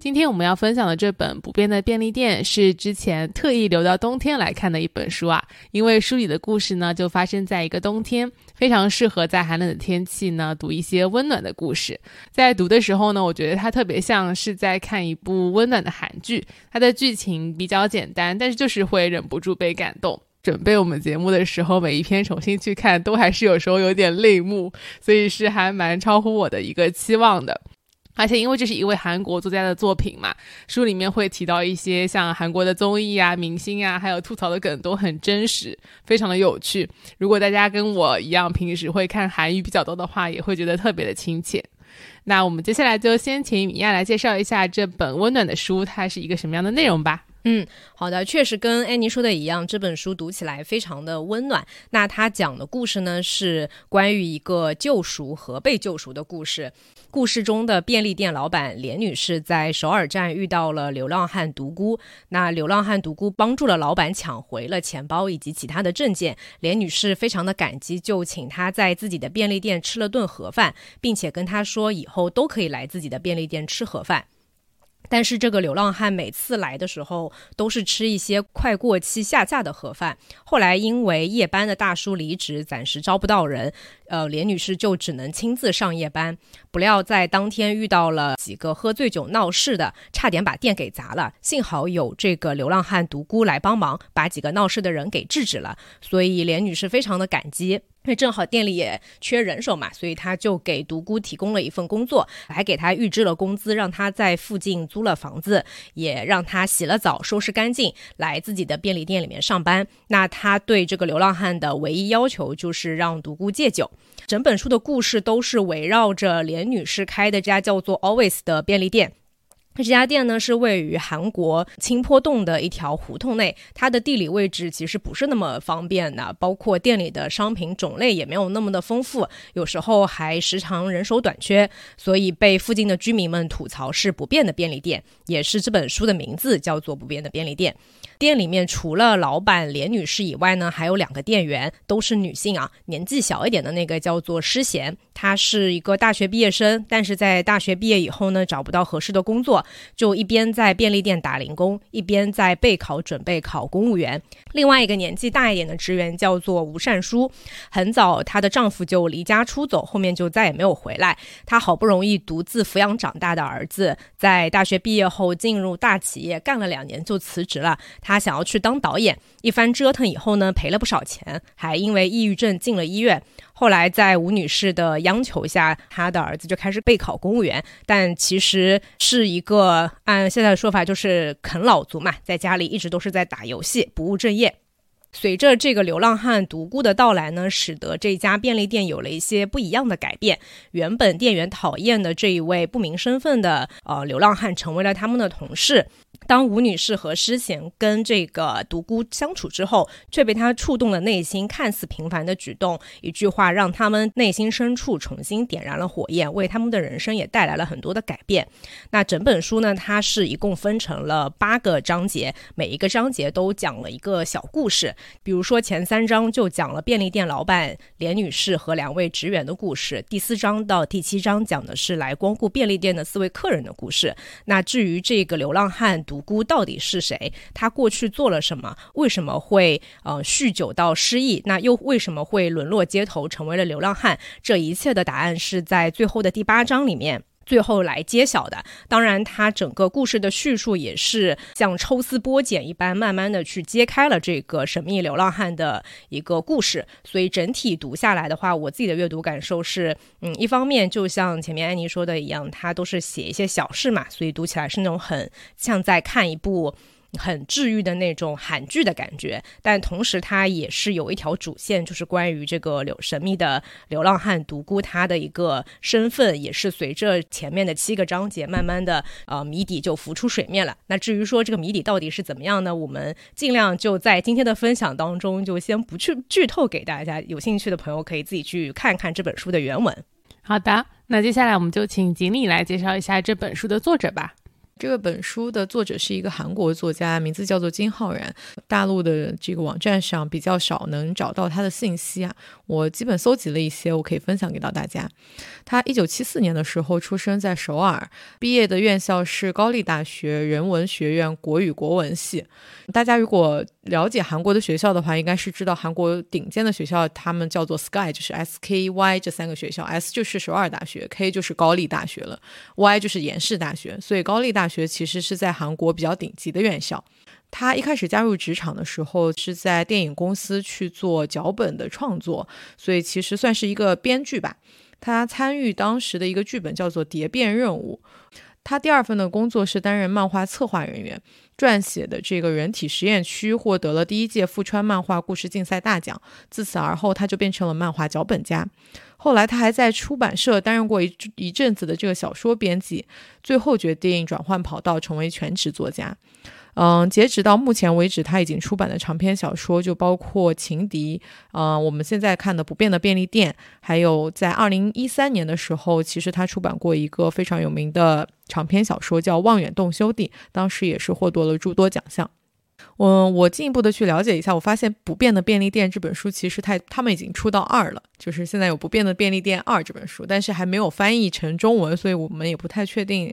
今天我们要分享的这本《不变的便利店》是之前特意留到冬天来看的一本书啊，因为书里的故事呢就发生在一个冬天，非常适合在寒冷的天气呢读一些温暖的故事。在读的时候呢，我觉得它特别像是在看一部温暖的韩剧，它的剧情比较简单，但是就是会忍不住被感动。准备我们节目的时候，每一篇重新去看，都还是有时候有点泪目，所以是还蛮超乎我的一个期望的。而且因为这是一位韩国作家的作品嘛，书里面会提到一些像韩国的综艺啊、明星啊，还有吐槽的梗都很真实，非常的有趣。如果大家跟我一样平时会看韩语比较多的话，也会觉得特别的亲切。那我们接下来就先请米娅来介绍一下这本温暖的书，它是一个什么样的内容吧。嗯，好的，确实跟安妮说的一样，这本书读起来非常的温暖。那他讲的故事呢，是关于一个救赎和被救赎的故事。故事中的便利店老板连女士在首尔站遇到了流浪汉独孤，那流浪汉独孤帮助了老板抢回了钱包以及其他的证件。连女士非常的感激，就请他在自己的便利店吃了顿盒饭，并且跟他说以后都可以来自己的便利店吃盒饭。但是这个流浪汉每次来的时候都是吃一些快过期下架的盒饭。后来因为夜班的大叔离职，暂时招不到人，呃，连女士就只能亲自上夜班。不料在当天遇到了几个喝醉酒闹事的，差点把店给砸了。幸好有这个流浪汉独孤来帮忙，把几个闹事的人给制止了。所以连女士非常的感激。因为正好店里也缺人手嘛，所以他就给独孤提供了一份工作，还给他预支了工资，让他在附近租了房子，也让他洗了澡、收拾干净，来自己的便利店里面上班。那他对这个流浪汉的唯一要求就是让独孤戒酒。整本书的故事都是围绕着连女士开的家叫做 Always 的便利店。这家店呢是位于韩国清坡洞的一条胡同内，它的地理位置其实不是那么方便的，包括店里的商品种类也没有那么的丰富，有时候还时常人手短缺，所以被附近的居民们吐槽是不变的便利店，也是这本书的名字叫做不变的便利店。店里面除了老板连女士以外呢，还有两个店员，都是女性啊。年纪小一点的那个叫做诗贤，她是一个大学毕业生，但是在大学毕业以后呢，找不到合适的工作，就一边在便利店打零工，一边在备考准备考公务员。另外一个年纪大一点的职员叫做吴善书，很早她的丈夫就离家出走，后面就再也没有回来。她好不容易独自抚养长大的儿子，在大学毕业后进入大企业干了两年就辞职了。她想要去当导演，一番折腾以后呢，赔了不少钱，还因为抑郁症进了医院。后来在吴女士的央求下，她的儿子就开始备考公务员，但其实是一个按现在的说法就是啃老族嘛，在家里一直都是在打游戏，不务正业。随着这个流浪汉独孤的到来呢，使得这家便利店有了一些不一样的改变。原本店员讨厌的这一位不明身份的呃流浪汉，成为了他们的同事。当吴女士和诗贤跟这个独孤相处之后，却被他触动了内心看似平凡的举动，一句话让他们内心深处重新点燃了火焰，为他们的人生也带来了很多的改变。那整本书呢，它是一共分成了八个章节，每一个章节都讲了一个小故事。比如说前三章就讲了便利店老板连女士和两位职员的故事，第四章到第七章讲的是来光顾便利店的四位客人的故事。那至于这个流浪汉独。孤到底是谁？他过去做了什么？为什么会呃酗酒到失忆？那又为什么会沦落街头，成为了流浪汉？这一切的答案是在最后的第八章里面。最后来揭晓的，当然，它整个故事的叙述也是像抽丝剥茧一般，慢慢的去揭开了这个神秘流浪汉的一个故事。所以整体读下来的话，我自己的阅读感受是，嗯，一方面就像前面安妮说的一样，它都是写一些小事嘛，所以读起来是那种很像在看一部。很治愈的那种韩剧的感觉，但同时它也是有一条主线，就是关于这个流神秘的流浪汉独孤他的一个身份，也是随着前面的七个章节慢慢的呃谜底就浮出水面了。那至于说这个谜底到底是怎么样呢？我们尽量就在今天的分享当中就先不去剧透给大家，有兴趣的朋友可以自己去看看这本书的原文。好的，那接下来我们就请锦鲤来介绍一下这本书的作者吧。这个本书的作者是一个韩国作家，名字叫做金浩然。大陆的这个网站上比较少能找到他的信息啊，我基本搜集了一些，我可以分享给到大家。他一九七四年的时候出生在首尔，毕业的院校是高丽大学人文学院国语国文系。大家如果了解韩国的学校的话，应该是知道韩国顶尖的学校，他们叫做 SKY，就是 S K Y 这三个学校，S 就是首尔大学，K 就是高丽大学了，Y 就是延世大学。所以高丽大学其实是在韩国比较顶级的院校。他一开始加入职场的时候是在电影公司去做脚本的创作，所以其实算是一个编剧吧。他参与当时的一个剧本叫做《蝶变任务》。他第二份的工作是担任漫画策划人员，撰写的这个人体实验区获得了第一届富川漫画故事竞赛大奖。自此而后，他就变成了漫画脚本家。后来，他还在出版社担任过一一阵子的这个小说编辑，最后决定转换跑道，成为全职作家。嗯，截止到目前为止，他已经出版的长篇小说就包括《情敌》，嗯，我们现在看的《不变的便利店》，还有在二零一三年的时候，其实他出版过一个非常有名的长篇小说叫《望远洞兄弟》，当时也是获得了诸多奖项。嗯，我进一步的去了解一下，我发现《不变的便利店》这本书其实它他们已经出到二了，就是现在有《不变的便利店二》这本书，但是还没有翻译成中文，所以我们也不太确定，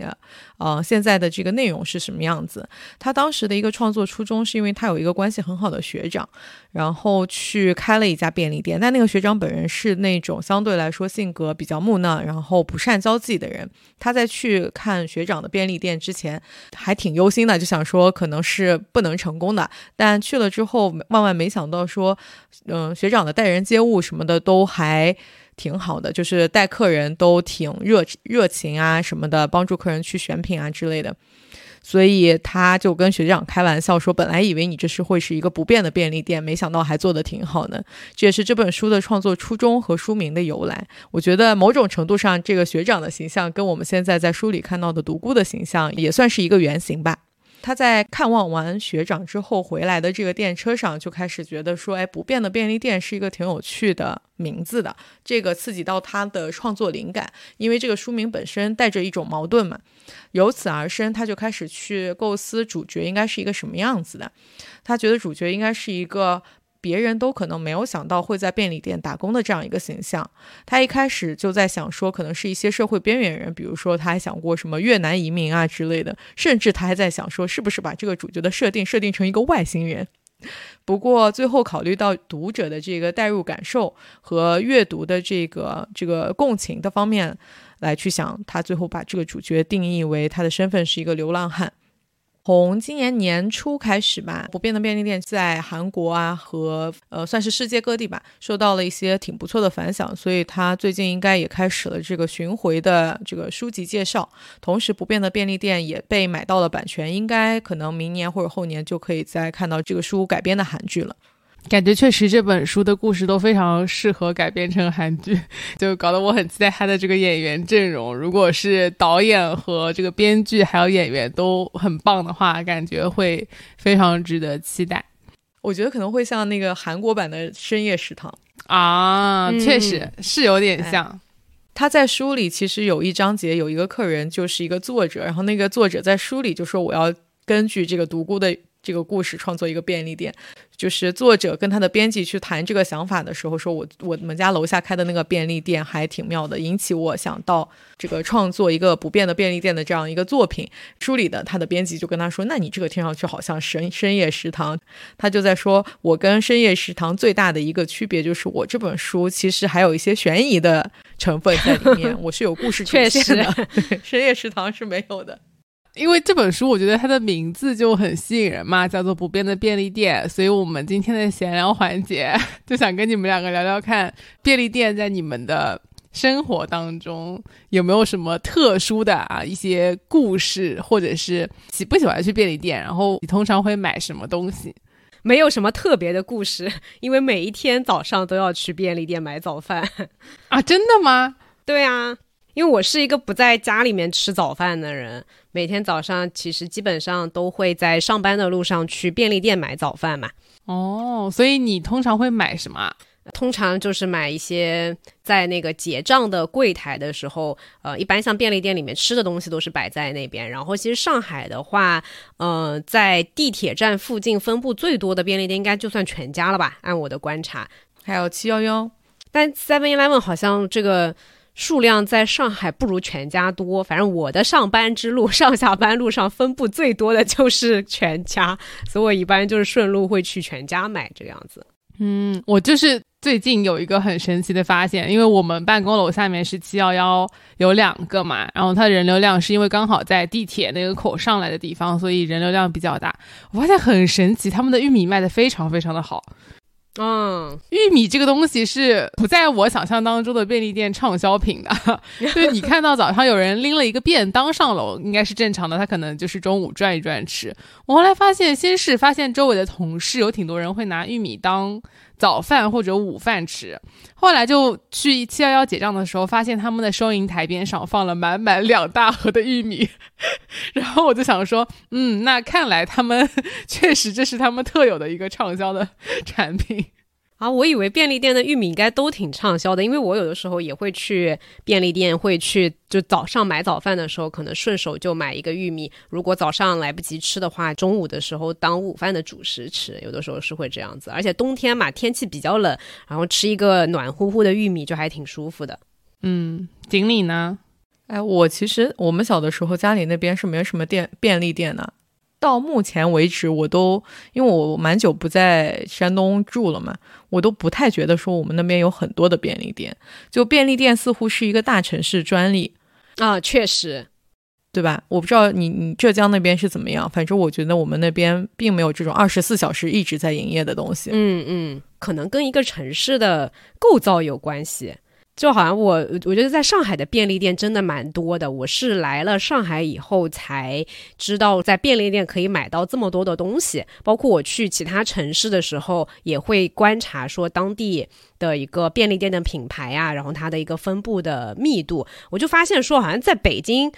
呃，现在的这个内容是什么样子。他当时的一个创作初衷是因为他有一个关系很好的学长，然后去开了一家便利店，但那个学长本人是那种相对来说性格比较木讷，然后不善交际的人。他在去看学长的便利店之前，还挺忧心的，就想说可能是不能成功。的，但去了之后，万万没想到说，嗯，学长的待人接物什么的都还挺好的，就是待客人都挺热热情啊什么的，帮助客人去选品啊之类的。所以他就跟学长开玩笑说，本来以为你这是会是一个不变的便利店，没想到还做得挺好的。这也是这本书的创作初衷和书名的由来。我觉得某种程度上，这个学长的形象跟我们现在在书里看到的独孤的形象也算是一个原型吧。他在看望完学长之后回来的这个电车上，就开始觉得说，哎，不变的便利店是一个挺有趣的名字的。这个刺激到他的创作灵感，因为这个书名本身带着一种矛盾嘛。由此而生，他就开始去构思主角应该是一个什么样子的。他觉得主角应该是一个。别人都可能没有想到会在便利店打工的这样一个形象，他一开始就在想说，可能是一些社会边缘人，比如说他还想过什么越南移民啊之类的，甚至他还在想说，是不是把这个主角的设定设定成一个外星人。不过最后考虑到读者的这个代入感受和阅读的这个这个共情的方面来去想，他最后把这个主角定义为他的身份是一个流浪汉。从今年年初开始吧，不变的便利店在韩国啊和呃算是世界各地吧，受到了一些挺不错的反响，所以他最近应该也开始了这个巡回的这个书籍介绍。同时，不变的便利店也被买到了版权，应该可能明年或者后年就可以再看到这个书改编的韩剧了。感觉确实这本书的故事都非常适合改编成韩剧，就搞得我很期待他的这个演员阵容。如果是导演和这个编剧还有演员都很棒的话，感觉会非常值得期待。我觉得可能会像那个韩国版的《深夜食堂》啊，确实是有点像。他在书里其实有一章节有一个客人就是一个作者，然后那个作者在书里就说我要根据这个独孤的。这个故事创作一个便利店，就是作者跟他的编辑去谈这个想法的时候，说我我们家楼下开的那个便利店还挺妙的，引起我想到这个创作一个不变的便利店的这样一个作品。书里的他的编辑就跟他说：“那你这个听上去好像深深夜食堂。”他就在说：“我跟深夜食堂最大的一个区别就是我这本书其实还有一些悬疑的成分在里面，我是有故事主线的，深夜食堂是没有的。”因为这本书，我觉得它的名字就很吸引人嘛，叫做《不变的便利店》，所以我们今天的闲聊环节 就想跟你们两个聊聊看，便利店在你们的生活当中有没有什么特殊的啊一些故事，或者是喜不喜欢去便利店？然后你通常会买什么东西？没有什么特别的故事，因为每一天早上都要去便利店买早饭啊！真的吗？对啊，因为我是一个不在家里面吃早饭的人，每天早上其实基本上都会在上班的路上去便利店买早饭嘛。哦，所以你通常会买什么？通常就是买一些在那个结账的柜台的时候，呃，一般像便利店里面吃的东西都是摆在那边。然后其实上海的话，呃，在地铁站附近分布最多的便利店应该就算全家了吧？按我的观察，还有七幺幺，但 Seven Eleven 好像这个数量在上海不如全家多。反正我的上班之路、上下班路上分布最多的就是全家，所以我一般就是顺路会去全家买这个样子。嗯，我就是最近有一个很神奇的发现，因为我们办公楼下面是七幺幺，有两个嘛，然后它的人流量是因为刚好在地铁那个口上来的地方，所以人流量比较大。我发现很神奇，他们的玉米卖的非常非常的好。嗯，玉米这个东西是不在我想象当中的便利店畅销品的。就是你看到早上有人拎了一个便当上楼，应该是正常的，他可能就是中午转一转吃。我后来发现，先是发现周围的同事有挺多人会拿玉米当。早饭或者午饭吃，后来就去七幺幺结账的时候，发现他们的收银台边上放了满满两大盒的玉米，然后我就想说，嗯，那看来他们 确实这是他们特有的一个畅销的产品。啊，我以为便利店的玉米应该都挺畅销的，因为我有的时候也会去便利店，会去就早上买早饭的时候，可能顺手就买一个玉米。如果早上来不及吃的话，中午的时候当午饭的主食吃，有的时候是会这样子。而且冬天嘛，天气比较冷，然后吃一个暖乎乎的玉米就还挺舒服的。嗯，锦鲤呢？哎，我其实我们小的时候家里那边是没有什么店便利店的。到目前为止，我都因为我蛮久不在山东住了嘛，我都不太觉得说我们那边有很多的便利店。就便利店似乎是一个大城市专利啊，确实，对吧？我不知道你你浙江那边是怎么样，反正我觉得我们那边并没有这种二十四小时一直在营业的东西。嗯嗯，可能跟一个城市的构造有关系。就好像我，我觉得在上海的便利店真的蛮多的。我是来了上海以后才知道，在便利店可以买到这么多的东西。包括我去其他城市的时候，也会观察说当地的一个便利店的品牌啊，然后它的一个分布的密度。我就发现说，好像在北京。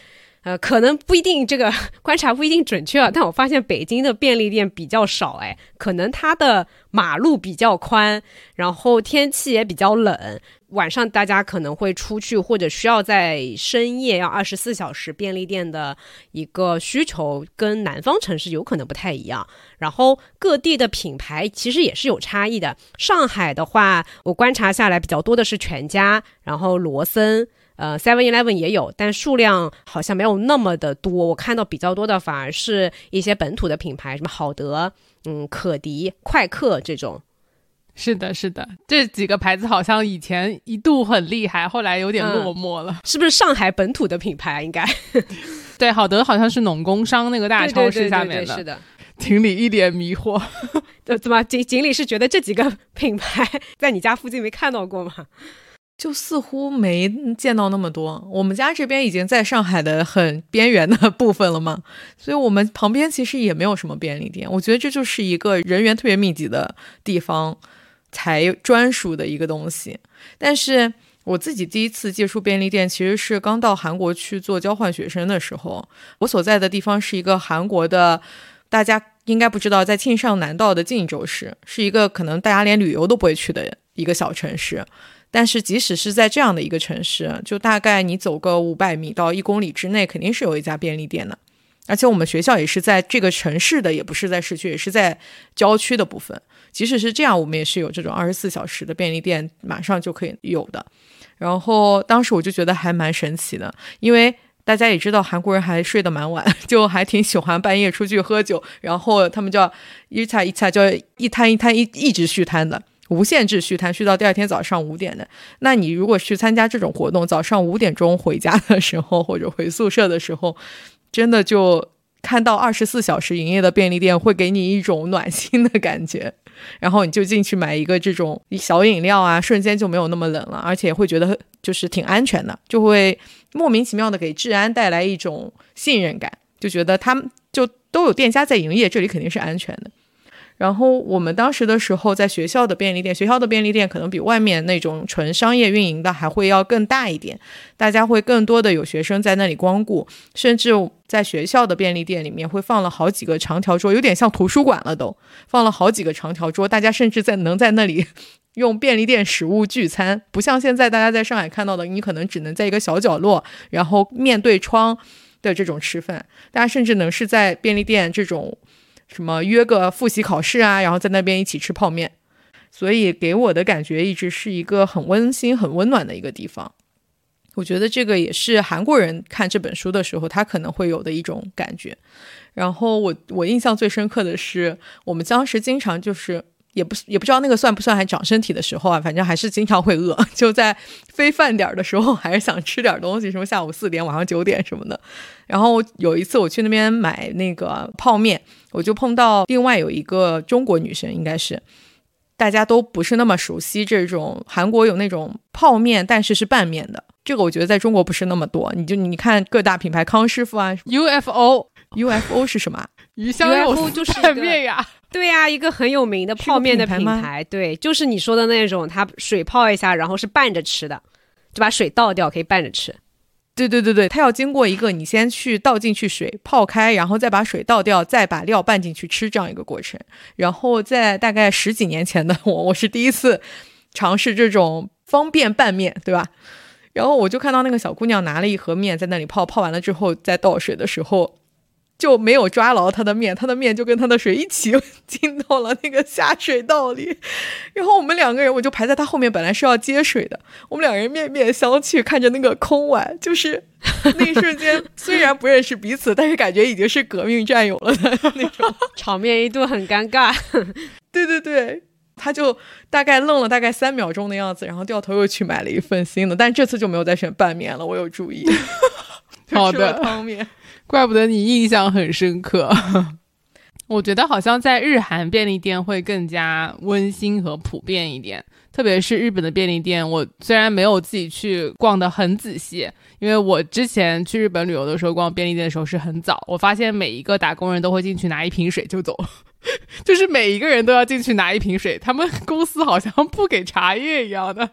呃，可能不一定，这个观察不一定准确啊。但我发现北京的便利店比较少，哎，可能它的马路比较宽，然后天气也比较冷，晚上大家可能会出去或者需要在深夜要二十四小时便利店的一个需求，跟南方城市有可能不太一样。然后各地的品牌其实也是有差异的。上海的话，我观察下来比较多的是全家，然后罗森。呃，Seven Eleven 也有，但数量好像没有那么的多。我看到比较多的反而是一些本土的品牌，什么好德、嗯，可迪、快客这种。是的，是的，这几个牌子好像以前一度很厉害，后来有点落寞了。是不是上海本土的品牌？应该。对，好德好像是农工商那个大超市下面的。是的。锦鲤一脸迷惑，怎么锦锦鲤是觉得这几个品牌 在你家附近没看到过吗？就似乎没见到那么多，我们家这边已经在上海的很边缘的部分了嘛，所以我们旁边其实也没有什么便利店。我觉得这就是一个人员特别密集的地方才专属的一个东西。但是我自己第一次接触便利店，其实是刚到韩国去做交换学生的时候。我所在的地方是一个韩国的，大家应该不知道，在庆尚南道的晋州市，是一个可能大家连旅游都不会去的一个小城市。但是，即使是在这样的一个城市，就大概你走个五百米到一公里之内，肯定是有一家便利店的。而且我们学校也是在这个城市的，也不是在市区，也是在郊区的部分。即使是这样，我们也是有这种二十四小时的便利店，马上就可以有的。然后当时我就觉得还蛮神奇的，因为大家也知道韩国人还睡得蛮晚，就还挺喜欢半夜出去喝酒，然后他们叫一菜一菜，叫一摊一摊一一直续摊的。无限制续摊，续到第二天早上五点的。那你如果去参加这种活动，早上五点钟回家的时候，或者回宿舍的时候，真的就看到二十四小时营业的便利店会给你一种暖心的感觉，然后你就进去买一个这种小饮料啊，瞬间就没有那么冷了，而且会觉得就是挺安全的，就会莫名其妙的给治安带来一种信任感，就觉得他们就都有店家在营业，这里肯定是安全的。然后我们当时的时候，在学校的便利店，学校的便利店可能比外面那种纯商业运营的还会要更大一点，大家会更多的有学生在那里光顾，甚至在学校的便利店里面会放了好几个长条桌，有点像图书馆了都，放了好几个长条桌，大家甚至在能在那里用便利店食物聚餐，不像现在大家在上海看到的，你可能只能在一个小角落，然后面对窗的这种吃饭，大家甚至能是在便利店这种。什么约个复习考试啊，然后在那边一起吃泡面，所以给我的感觉一直是一个很温馨、很温暖的一个地方。我觉得这个也是韩国人看这本书的时候，他可能会有的一种感觉。然后我我印象最深刻的是，我们当时经常就是。也不也不知道那个算不算还长身体的时候啊，反正还是经常会饿，就在非饭点的时候还是想吃点东西，什么下午四点、晚上九点什么的。然后有一次我去那边买那个泡面，我就碰到另外有一个中国女生，应该是大家都不是那么熟悉这种韩国有那种泡面，但是是拌面的，这个我觉得在中国不是那么多。你就你看各大品牌康师傅啊，UFO UFO 是什么？鱼香肉就是拌面呀。对呀，一个很有名的泡面的品牌，对，就是你说的那种，它水泡一下，然后是拌着吃的，就把水倒掉，可以拌着吃。对对对对，它要经过一个你先去倒进去水泡开，然后再把水倒掉，再把料拌进去吃这样一个过程。然后在大概十几年前的我，我是第一次尝试这种方便拌面，对吧？然后我就看到那个小姑娘拿了一盒面在那里泡，泡完了之后再倒水的时候。就没有抓牢他的面，他的面就跟他的水一起进到了那个下水道里，然后我们两个人我就排在他后面，本来是要接水的，我们两人面面相觑，看着那个空碗，就是那一瞬间，虽然不认识彼此，但是感觉已经是革命战友了的那种，场面一度很尴尬。对对对，他就大概愣了大概三秒钟的样子，然后掉头又去买了一份新的，但这次就没有再选拌面了，我有注意，好的汤面。怪不得你印象很深刻，我觉得好像在日韩便利店会更加温馨和普遍一点，特别是日本的便利店。我虽然没有自己去逛得很仔细，因为我之前去日本旅游的时候逛便利店的时候是很早，我发现每一个打工人都会进去拿一瓶水就走。就是每一个人都要进去拿一瓶水，他们 公司好像不给茶叶一样的，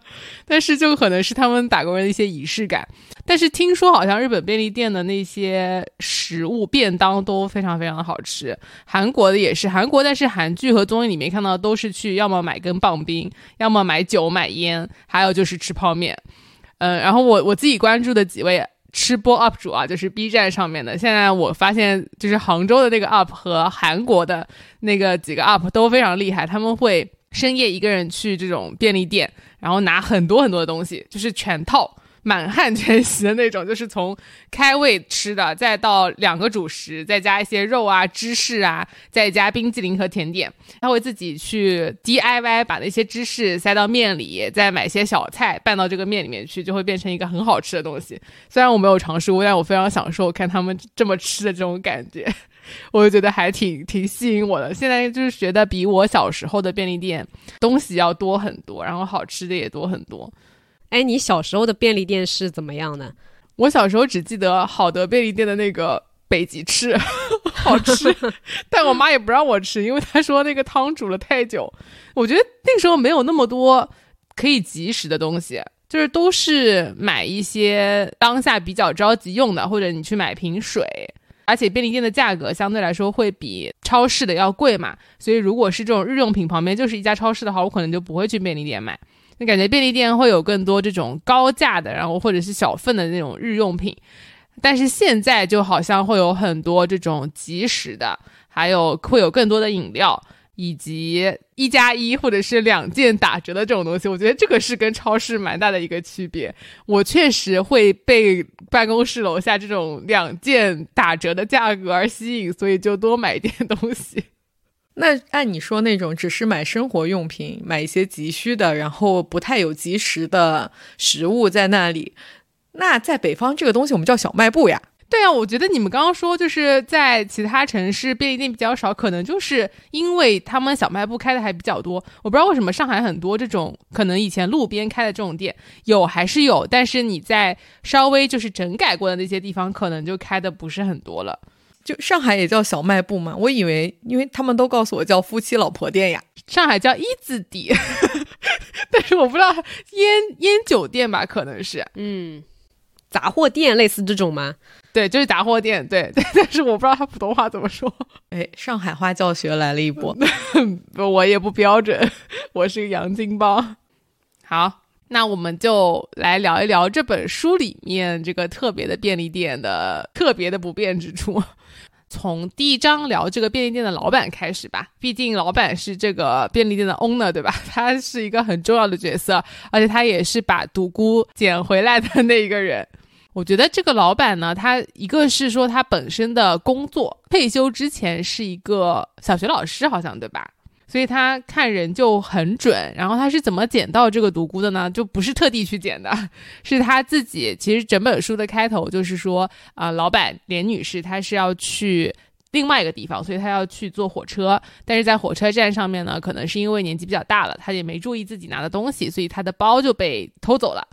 但是就可能是他们打工人的一些仪式感。但是听说好像日本便利店的那些食物便当都非常非常的好吃，韩国的也是，韩国但是韩剧和综艺里面看到都是去要么买根棒冰，要么买酒买烟，还有就是吃泡面。嗯，然后我我自己关注的几位。吃播 UP 主啊，就是 B 站上面的。现在我发现，就是杭州的那个 UP 和韩国的那个几个 UP 都非常厉害。他们会深夜一个人去这种便利店，然后拿很多很多的东西，就是全套。满汉全席的那种，就是从开胃吃的，再到两个主食，再加一些肉啊、芝士啊，再加冰激凌和甜点。他会自己去 DIY，把那些芝士塞到面里，再买些小菜拌到这个面里面去，就会变成一个很好吃的东西。虽然我没有尝试过，但我非常享受看他们这么吃的这种感觉，我就觉得还挺挺吸引我的。现在就是觉得比我小时候的便利店东西要多很多，然后好吃的也多很多。哎，你小时候的便利店是怎么样的？我小时候只记得好德便利店的那个北极翅好吃，但我妈也不让我吃，因为她说那个汤煮了太久。我觉得那时候没有那么多可以即时的东西，就是都是买一些当下比较着急用的，或者你去买瓶水。而且便利店的价格相对来说会比超市的要贵嘛，所以如果是这种日用品旁边就是一家超市的话，我可能就不会去便利店买。那感觉便利店会有更多这种高价的，然后或者是小份的那种日用品，但是现在就好像会有很多这种即食的，还有会有更多的饮料，以及一加一或者是两件打折的这种东西。我觉得这个是跟超市蛮大的一个区别。我确实会被办公室楼下这种两件打折的价格而吸引，所以就多买一点东西。那按你说那种只是买生活用品，买一些急需的，然后不太有及时的食物在那里，那在北方这个东西我们叫小卖部呀。对啊，我觉得你们刚刚说就是在其他城市便利店比较少，可能就是因为他们小卖部开的还比较多。我不知道为什么上海很多这种可能以前路边开的这种店有还是有，但是你在稍微就是整改过的那些地方，可能就开的不是很多了。就上海也叫小卖部嘛？我以为，因为他们都告诉我叫夫妻老婆店呀。上海叫一字底，但是我不知道烟烟酒店吧？可能是，嗯，杂货店类似这种吗？对，就是杂货店。对，但是我不知道他普通话怎么说。哎，上海话教学来了一波，我也不标准，我是个洋金包。好，那我们就来聊一聊这本书里面这个特别的便利店的特别的不便之处。从第一章聊这个便利店的老板开始吧，毕竟老板是这个便利店的 owner，对吧？他是一个很重要的角色，而且他也是把独孤捡回来的那一个人。我觉得这个老板呢，他一个是说他本身的工作退休之前是一个小学老师，好像对吧？所以他看人就很准。然后他是怎么捡到这个独孤的呢？就不是特地去捡的，是他自己。其实整本书的开头就是说，啊，老板连女士她是要去另外一个地方，所以她要去坐火车。但是在火车站上面呢，可能是因为年纪比较大了，她也没注意自己拿的东西，所以她的包就被偷走了。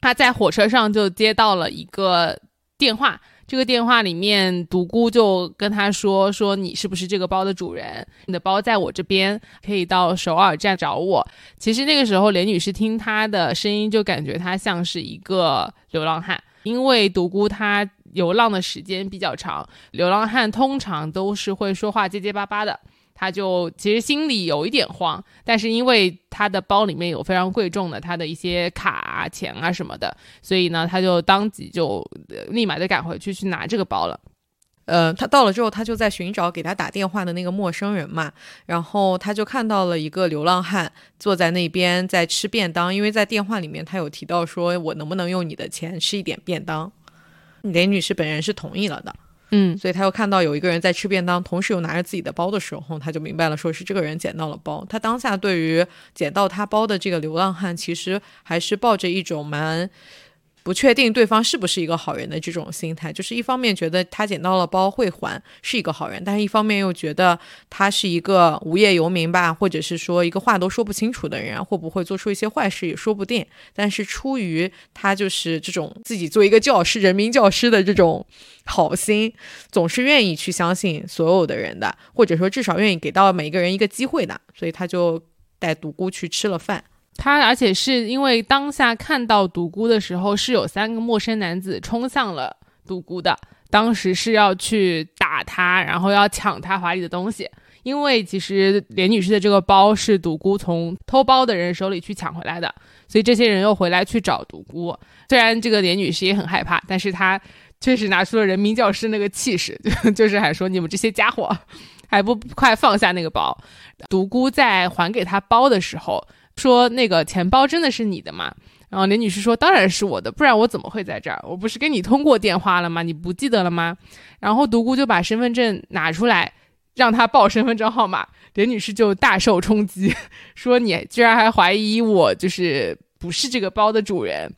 他在火车上就接到了一个电话，这个电话里面独孤就跟他说：“说你是不是这个包的主人？你的包在我这边，可以到首尔站找我。”其实那个时候，连女士听他的声音就感觉他像是一个流浪汉，因为独孤他流浪的时间比较长，流浪汉通常都是会说话结结巴巴的。他就其实心里有一点慌，但是因为他的包里面有非常贵重的他的一些卡啊、钱啊什么的，所以呢，他就当即就立马就赶回去去拿这个包了。呃，他到了之后，他就在寻找给他打电话的那个陌生人嘛，然后他就看到了一个流浪汉坐在那边在吃便当，因为在电话里面他有提到说，我能不能用你的钱吃一点便当？雷女士本人是同意了的。嗯，所以他又看到有一个人在吃便当，同时又拿着自己的包的时候，他就明白了，说是这个人捡到了包。他当下对于捡到他包的这个流浪汉，其实还是抱着一种蛮。不确定对方是不是一个好人的这种心态，就是一方面觉得他捡到了包会还是一个好人，但是一方面又觉得他是一个无业游民吧，或者是说一个话都说不清楚的人，会不会做出一些坏事也说不定。但是出于他就是这种自己做一个教师、人民教师的这种好心，总是愿意去相信所有的人的，或者说至少愿意给到每一个人一个机会的，所以他就带独孤去吃了饭。他而且是因为当下看到独孤的时候，是有三个陌生男子冲向了独孤的，当时是要去打他，然后要抢他怀里的东西。因为其实连女士的这个包是独孤从偷包的人手里去抢回来的，所以这些人又回来去找独孤。虽然这个连女士也很害怕，但是她确实拿出了人民教师那个气势，就是还说你们这些家伙 还不快放下那个包。独孤在还给他包的时候。说那个钱包真的是你的吗？然后林女士说当然是我的，不然我怎么会在这儿？我不是跟你通过电话了吗？你不记得了吗？然后独孤就把身份证拿出来，让他报身份证号码。林女士就大受冲击，说你居然还怀疑我就是不是这个包的主人。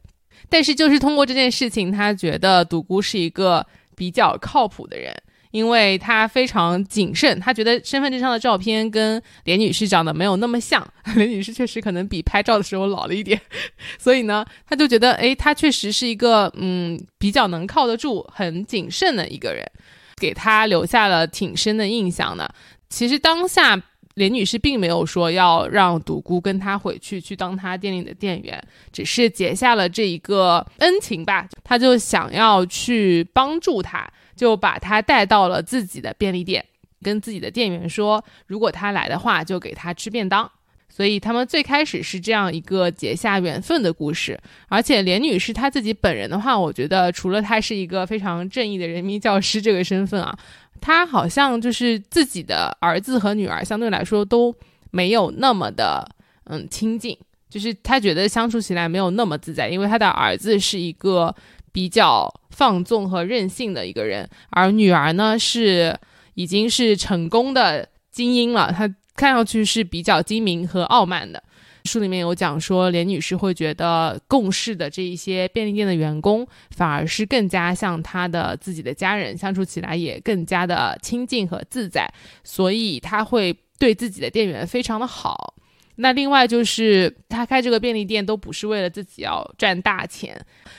但是就是通过这件事情，他觉得独孤是一个比较靠谱的人。因为他非常谨慎，他觉得身份证上的照片跟连女士长得没有那么像，连女士确实可能比拍照的时候老了一点，所以呢，他就觉得，诶，他确实是一个嗯比较能靠得住、很谨慎的一个人，给他留下了挺深的印象的。其实当下连女士并没有说要让独孤跟他回去去当他店里的店员，只是结下了这一个恩情吧，他就想要去帮助他。就把他带到了自己的便利店，跟自己的店员说，如果他来的话，就给他吃便当。所以他们最开始是这样一个结下缘分的故事。而且连女士她自己本人的话，我觉得除了她是一个非常正义的人民教师这个身份啊，他好像就是自己的儿子和女儿相对来说都没有那么的嗯亲近，就是他觉得相处起来没有那么自在，因为他的儿子是一个。比较放纵和任性的一个人，而女儿呢是已经是成功的精英了，她看上去是比较精明和傲慢的，书里面有讲说，连女士会觉得共事的这一些便利店的员工反而是更加像她的自己的家人，相处起来也更加的亲近和自在，所以她会对自己的店员非常的好。那另外就是他开这个便利店都不是为了自己要赚大钱，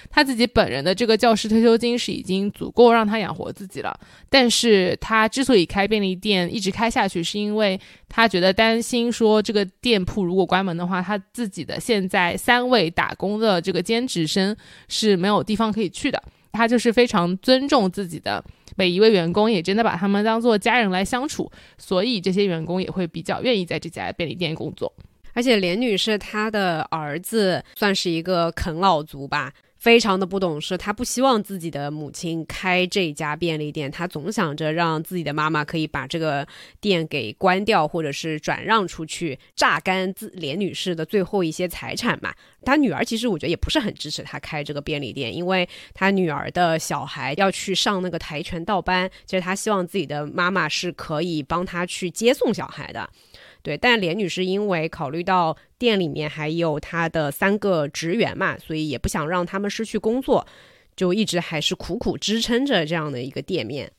他自己本人的这个教师退休金是已经足够让他养活自己了。但是他之所以开便利店一直开下去，是因为他觉得担心说这个店铺如果关门的话，他自己的现在三位打工的这个兼职生是没有地方可以去的。他就是非常尊重自己的每一位员工，也真的把他们当做家人来相处，所以这些员工也会比较愿意在这家便利店工作。而且连女士她的儿子算是一个啃老族吧，非常的不懂事。他不希望自己的母亲开这家便利店，他总想着让自己的妈妈可以把这个店给关掉，或者是转让出去，榨干自连女士的最后一些财产嘛。他女儿其实我觉得也不是很支持他开这个便利店，因为他女儿的小孩要去上那个跆拳道班，其实他希望自己的妈妈是可以帮他去接送小孩的。对，但连女士因为考虑到店里面还有她的三个职员嘛，所以也不想让他们失去工作，就一直还是苦苦支撑着这样的一个店面。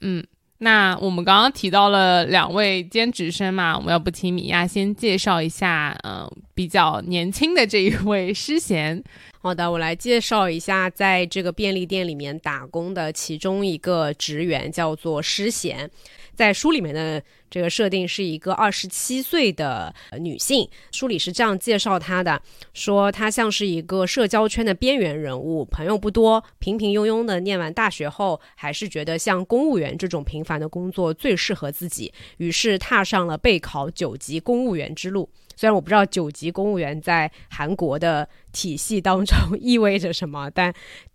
嗯，那我们刚刚提到了两位兼职生嘛，我们要不请米娅先介绍一下，嗯，比较年轻的这一位诗贤。好的，我来介绍一下在这个便利店里面打工的其中一个职员，叫做诗贤。在书里面的这个设定是一个二十七岁的女性，书里是这样介绍她的：说她像是一个社交圈的边缘人物，朋友不多，平平庸庸的。念完大学后，还是觉得像公务员这种平凡的工作最适合自己，于是踏上了备考九级公务员之路。虽然我不知道九级公务员在韩国的体系当中意味着什么，但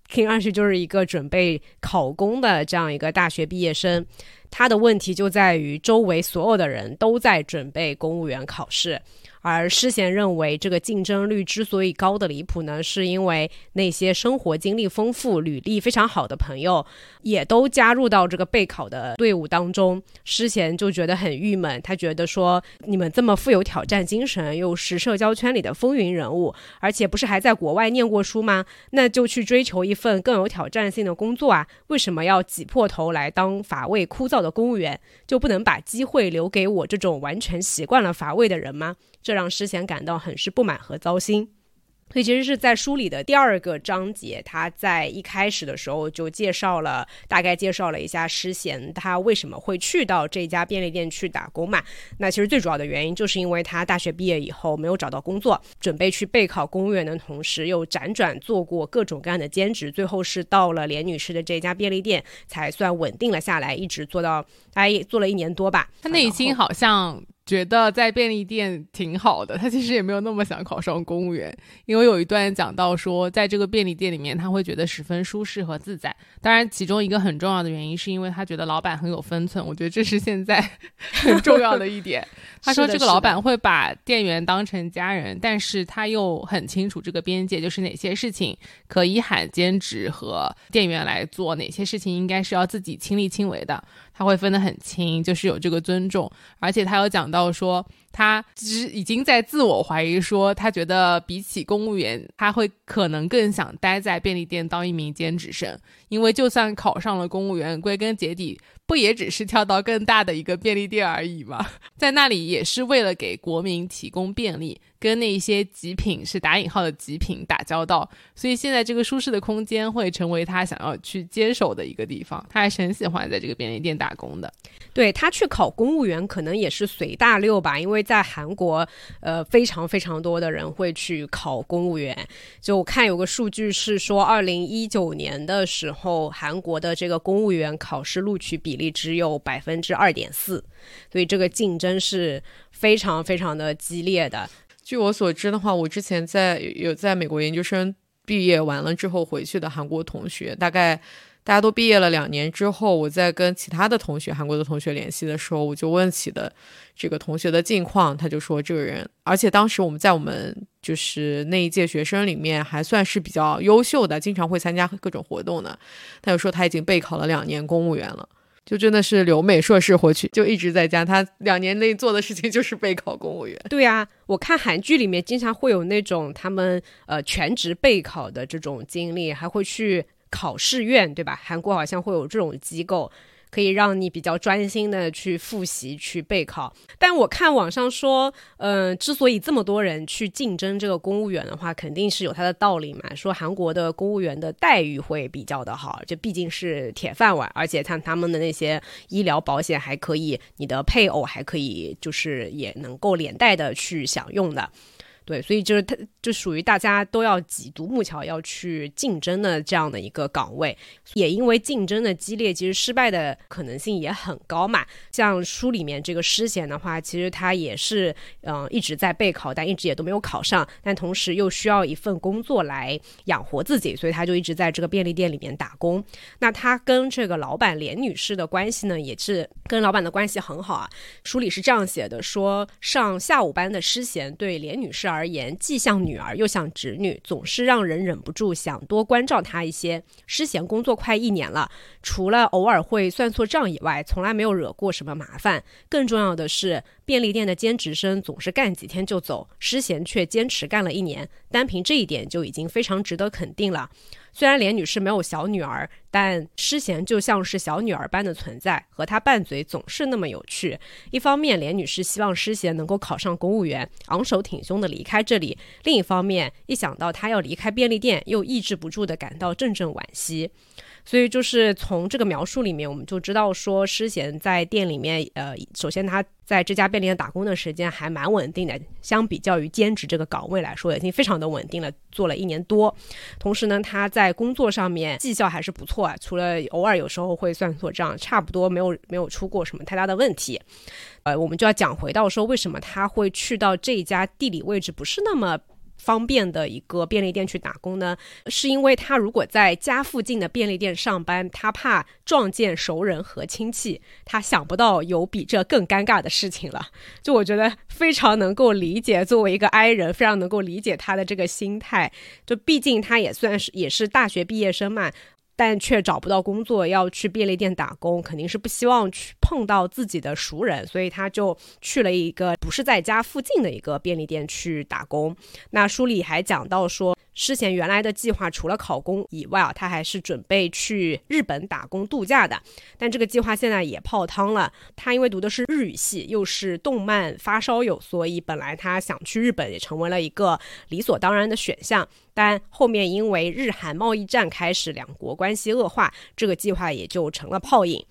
听上去就是一个准备考公的这样一个大学毕业生。他的问题就在于，周围所有的人都在准备公务员考试。而诗贤认为，这个竞争率之所以高的离谱呢，是因为那些生活经历丰富、履历非常好的朋友，也都加入到这个备考的队伍当中。诗贤就觉得很郁闷，他觉得说，你们这么富有挑战精神，又是社交圈里的风云人物，而且不是还在国外念过书吗？那就去追求一份更有挑战性的工作啊！为什么要挤破头来当乏味枯燥的公务员？就不能把机会留给我这种完全习惯了乏味的人吗？这让诗贤感到很是不满和糟心。所以其实是在书里的第二个章节，他在一开始的时候就介绍了，大概介绍了一下诗贤他为什么会去到这家便利店去打工嘛。那其实最主要的原因就是因为他大学毕业以后没有找到工作，准备去备考公务员的同时，又辗转做过各种各样的兼职，最后是到了连女士的这家便利店才算稳定了下来，一直做到哎做了一年多吧。他内心好像。觉得在便利店挺好的，他其实也没有那么想考上公务员，因为有一段讲到说，在这个便利店里面，他会觉得十分舒适和自在。当然，其中一个很重要的原因是因为他觉得老板很有分寸，我觉得这是现在很重要的一点。他说这个老板会把店员当成家人，但是他又很清楚这个边界，就是哪些事情可以喊兼职和店员来做，哪些事情应该是要自己亲力亲为的。他会分得很清，就是有这个尊重，而且他有讲到说，他其实已经在自我怀疑，说他觉得比起公务员，他会可能更想待在便利店当一名兼职生，因为就算考上了公务员，归根结底。不也只是跳到更大的一个便利店而已吗？在那里也是为了给国民提供便利，跟那些极品是打引号的极品打交道。所以现在这个舒适的空间会成为他想要去坚守的一个地方。他还是很喜欢在这个便利店打工的。对他去考公务员可能也是随大溜吧，因为在韩国，呃，非常非常多的人会去考公务员。就我看有个数据是说，二零一九年的时候，韩国的这个公务员考试录取比。力只有百分之二点四，所以这个竞争是非常非常的激烈的。据我所知的话，我之前在有在美国研究生毕业完了之后回去的韩国同学，大概大家都毕业了两年之后，我在跟其他的同学、韩国的同学联系的时候，我就问起的这个同学的近况，他就说这个人，而且当时我们在我们就是那一届学生里面还算是比较优秀的，经常会参加各种活动的。他就说他已经备考了两年公务员了。就真的是留美硕士回去，就一直在家。他两年内做的事情就是备考公务员。对呀，我看韩剧里面经常会有那种他们呃全职备考的这种经历，还会去考试院，对吧？韩国好像会有这种机构。可以让你比较专心的去复习、去备考。但我看网上说，嗯，之所以这么多人去竞争这个公务员的话，肯定是有它的道理嘛。说韩国的公务员的待遇会比较的好，这毕竟是铁饭碗，而且像他们的那些医疗保险还可以，你的配偶还可以，就是也能够连带的去享用的。对，所以就是他就属于大家都要挤独木桥要去竞争的这样的一个岗位，也因为竞争的激烈，其实失败的可能性也很高嘛。像书里面这个诗贤的话，其实他也是嗯一直在备考，但一直也都没有考上，但同时又需要一份工作来养活自己，所以他就一直在这个便利店里面打工。那他跟这个老板连女士的关系呢，也是跟老板的关系很好啊。书里是这样写的：说上下午班的诗贤对连女士而而言，既像女儿又像侄女，总是让人忍不住想多关照她一些。诗贤工作快一年了，除了偶尔会算错账以外，从来没有惹过什么麻烦。更重要的是，便利店的兼职生总是干几天就走，诗贤却坚持干了一年，单凭这一点就已经非常值得肯定了。虽然连女士没有小女儿，但诗贤就像是小女儿般的存在，和她拌嘴总是那么有趣。一方面，连女士希望诗贤能够考上公务员，昂首挺胸的离开这里；另一方面，一想到她要离开便利店，又抑制不住的感到阵阵惋惜。所以，就是从这个描述里面，我们就知道说，诗贤在店里面，呃，首先他在这家便利店打工的时间还蛮稳定的，相比较于兼职这个岗位来说，已经非常的稳定了，做了一年多。同时呢，他在工作上面绩效还是不错啊，除了偶尔有时候会算错账，差不多没有没有出过什么太大的问题。呃，我们就要讲回到说，为什么他会去到这家地理位置不是那么。方便的一个便利店去打工呢，是因为他如果在家附近的便利店上班，他怕撞见熟人和亲戚，他想不到有比这更尴尬的事情了。就我觉得非常能够理解，作为一个 I 人，非常能够理解他的这个心态。就毕竟他也算是也是大学毕业生嘛。但却找不到工作，要去便利店打工，肯定是不希望去碰到自己的熟人，所以他就去了一个不是在家附近的一个便利店去打工。那书里还讲到说。诗贤原来的计划除了考公以外啊，他还是准备去日本打工度假的。但这个计划现在也泡汤了。他因为读的是日语系，又是动漫发烧友，所以本来他想去日本也成为了一个理所当然的选项。但后面因为日韩贸易战开始，两国关系恶化，这个计划也就成了泡影。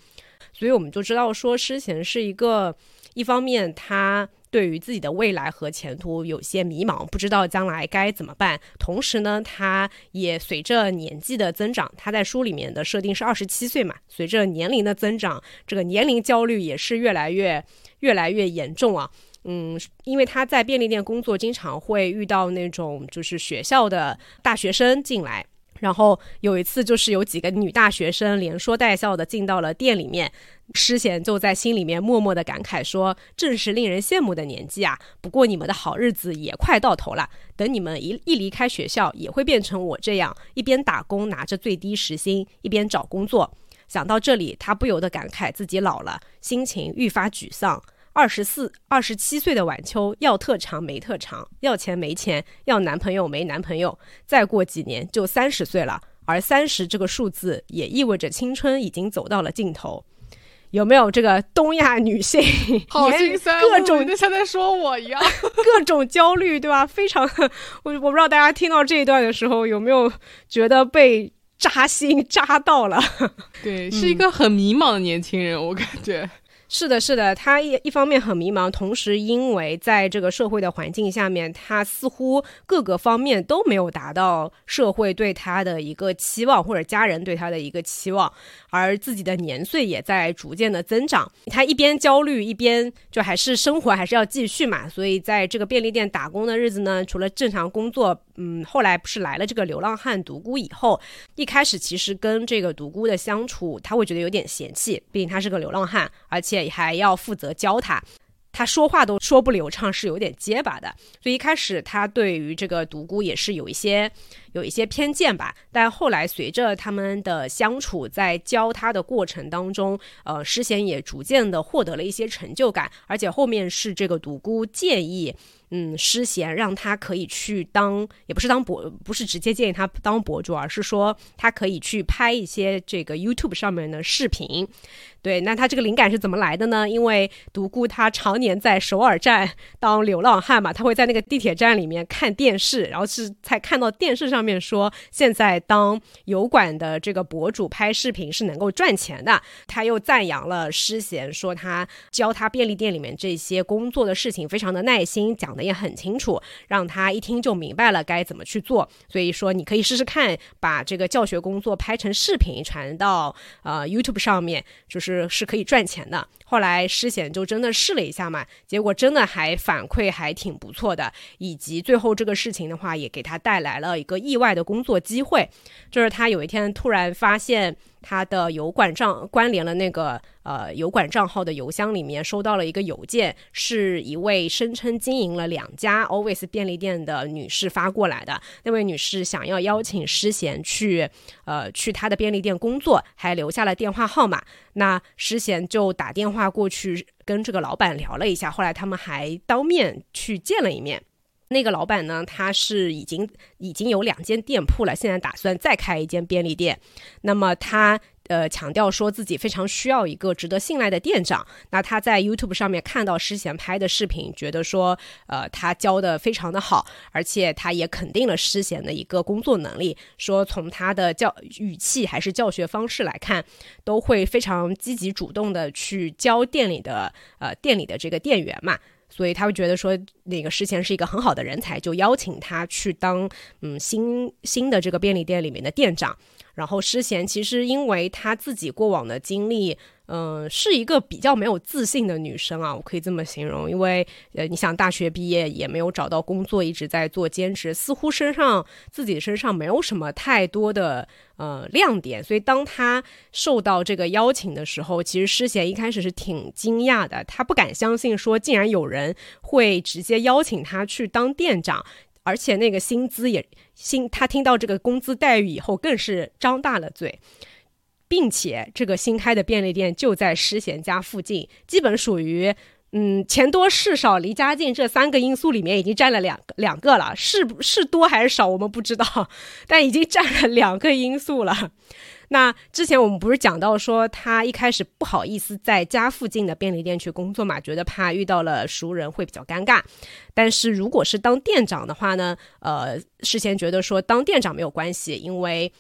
所以我们就知道说，诗贤是一个一方面他。对于自己的未来和前途有些迷茫，不知道将来该怎么办。同时呢，他也随着年纪的增长，他在书里面的设定是二十七岁嘛。随着年龄的增长，这个年龄焦虑也是越来越越来越严重啊。嗯，因为他在便利店工作，经常会遇到那种就是学校的大学生进来。然后有一次，就是有几个女大学生连说带笑的进到了店里面，诗贤就在心里面默默的感慨说：“正是令人羡慕的年纪啊！不过你们的好日子也快到头了，等你们一一离开学校，也会变成我这样，一边打工拿着最低时薪，一边找工作。”想到这里，他不由得感慨自己老了，心情愈发沮丧。二十四、二十七岁的晚秋，要特长没特长，要钱没钱，要男朋友没男朋友。再过几年就三十岁了，而三十这个数字也意味着青春已经走到了尽头。有没有这个东亚女性？好心酸，各种就像在说我一样，各种焦虑，对吧？非常，我我不知道大家听到这一段的时候有没有觉得被扎心扎到了？对，是一个很迷茫的年轻人，我感觉。是的，是的，他一一方面很迷茫，同时因为在这个社会的环境下面，他似乎各个方面都没有达到社会对他的一个期望，或者家人对他的一个期望，而自己的年岁也在逐渐的增长。他一边焦虑，一边就还是生活还是要继续嘛。所以在这个便利店打工的日子呢，除了正常工作，嗯，后来不是来了这个流浪汉独孤以后，一开始其实跟这个独孤的相处，他会觉得有点嫌弃，毕竟他是个流浪汉，而且。还要负责教他，他说话都说不流畅，是有点结巴的。所以一开始他对于这个独孤也是有一些。有一些偏见吧。但后来随着他们的相处，在教他的过程当中，呃，诗贤也逐渐的获得了一些成就感，而且后面是这个独孤建议。嗯，诗贤让他可以去当，也不是当博，不是直接建议他当博主，而是说他可以去拍一些这个 YouTube 上面的视频。对，那他这个灵感是怎么来的呢？因为独孤他常年在首尔站当流浪汉嘛，他会在那个地铁站里面看电视，然后是才看到电视上面说现在当油管的这个博主拍视频是能够赚钱的。他又赞扬了诗贤，说他教他便利店里面这些工作的事情非常的耐心，讲的也很清楚，让他一听就明白了该怎么去做。所以说你可以试试看，把这个教学工作拍成视频传到呃 YouTube 上面，就。是是可以赚钱的。后来诗贤就真的试了一下嘛，结果真的还反馈还挺不错的。以及最后这个事情的话，也给他带来了一个意外的工作机会，就是他有一天突然发现。他的油管账关联了那个呃油管账号的邮箱里面收到了一个邮件，是一位声称经营了两家 Always 便利店的女士发过来的。那位女士想要邀请诗贤去呃去她的便利店工作，还留下了电话号码。那诗贤就打电话过去跟这个老板聊了一下，后来他们还当面去见了一面。那个老板呢，他是已经已经有两间店铺了，现在打算再开一间便利店。那么他呃强调说自己非常需要一个值得信赖的店长。那他在 YouTube 上面看到诗贤拍的视频，觉得说呃他教的非常的好，而且他也肯定了诗贤的一个工作能力，说从他的教语气还是教学方式来看，都会非常积极主动的去教店里的呃店里的这个店员嘛。所以他会觉得说，那个诗贤是一个很好的人才，就邀请他去当嗯新新的这个便利店里面的店长。然后诗贤其实因为他自己过往的经历。嗯，是一个比较没有自信的女生啊，我可以这么形容。因为呃，你想大学毕业也没有找到工作，一直在做兼职，似乎身上自己身上没有什么太多的呃亮点。所以当她受到这个邀请的时候，其实诗贤一开始是挺惊讶的，她不敢相信说竟然有人会直接邀请她去当店长，而且那个薪资也薪，她听到这个工资待遇以后更是张大了嘴。并且这个新开的便利店就在诗贤家附近，基本属于嗯钱多事少离家近这三个因素里面已经占了两两个了，是是多还是少我们不知道，但已经占了两个因素了。那之前我们不是讲到说他一开始不好意思在家附近的便利店去工作嘛，觉得怕遇到了熟人会比较尴尬。但是如果是当店长的话呢，呃，事先觉得说当店长没有关系，因为。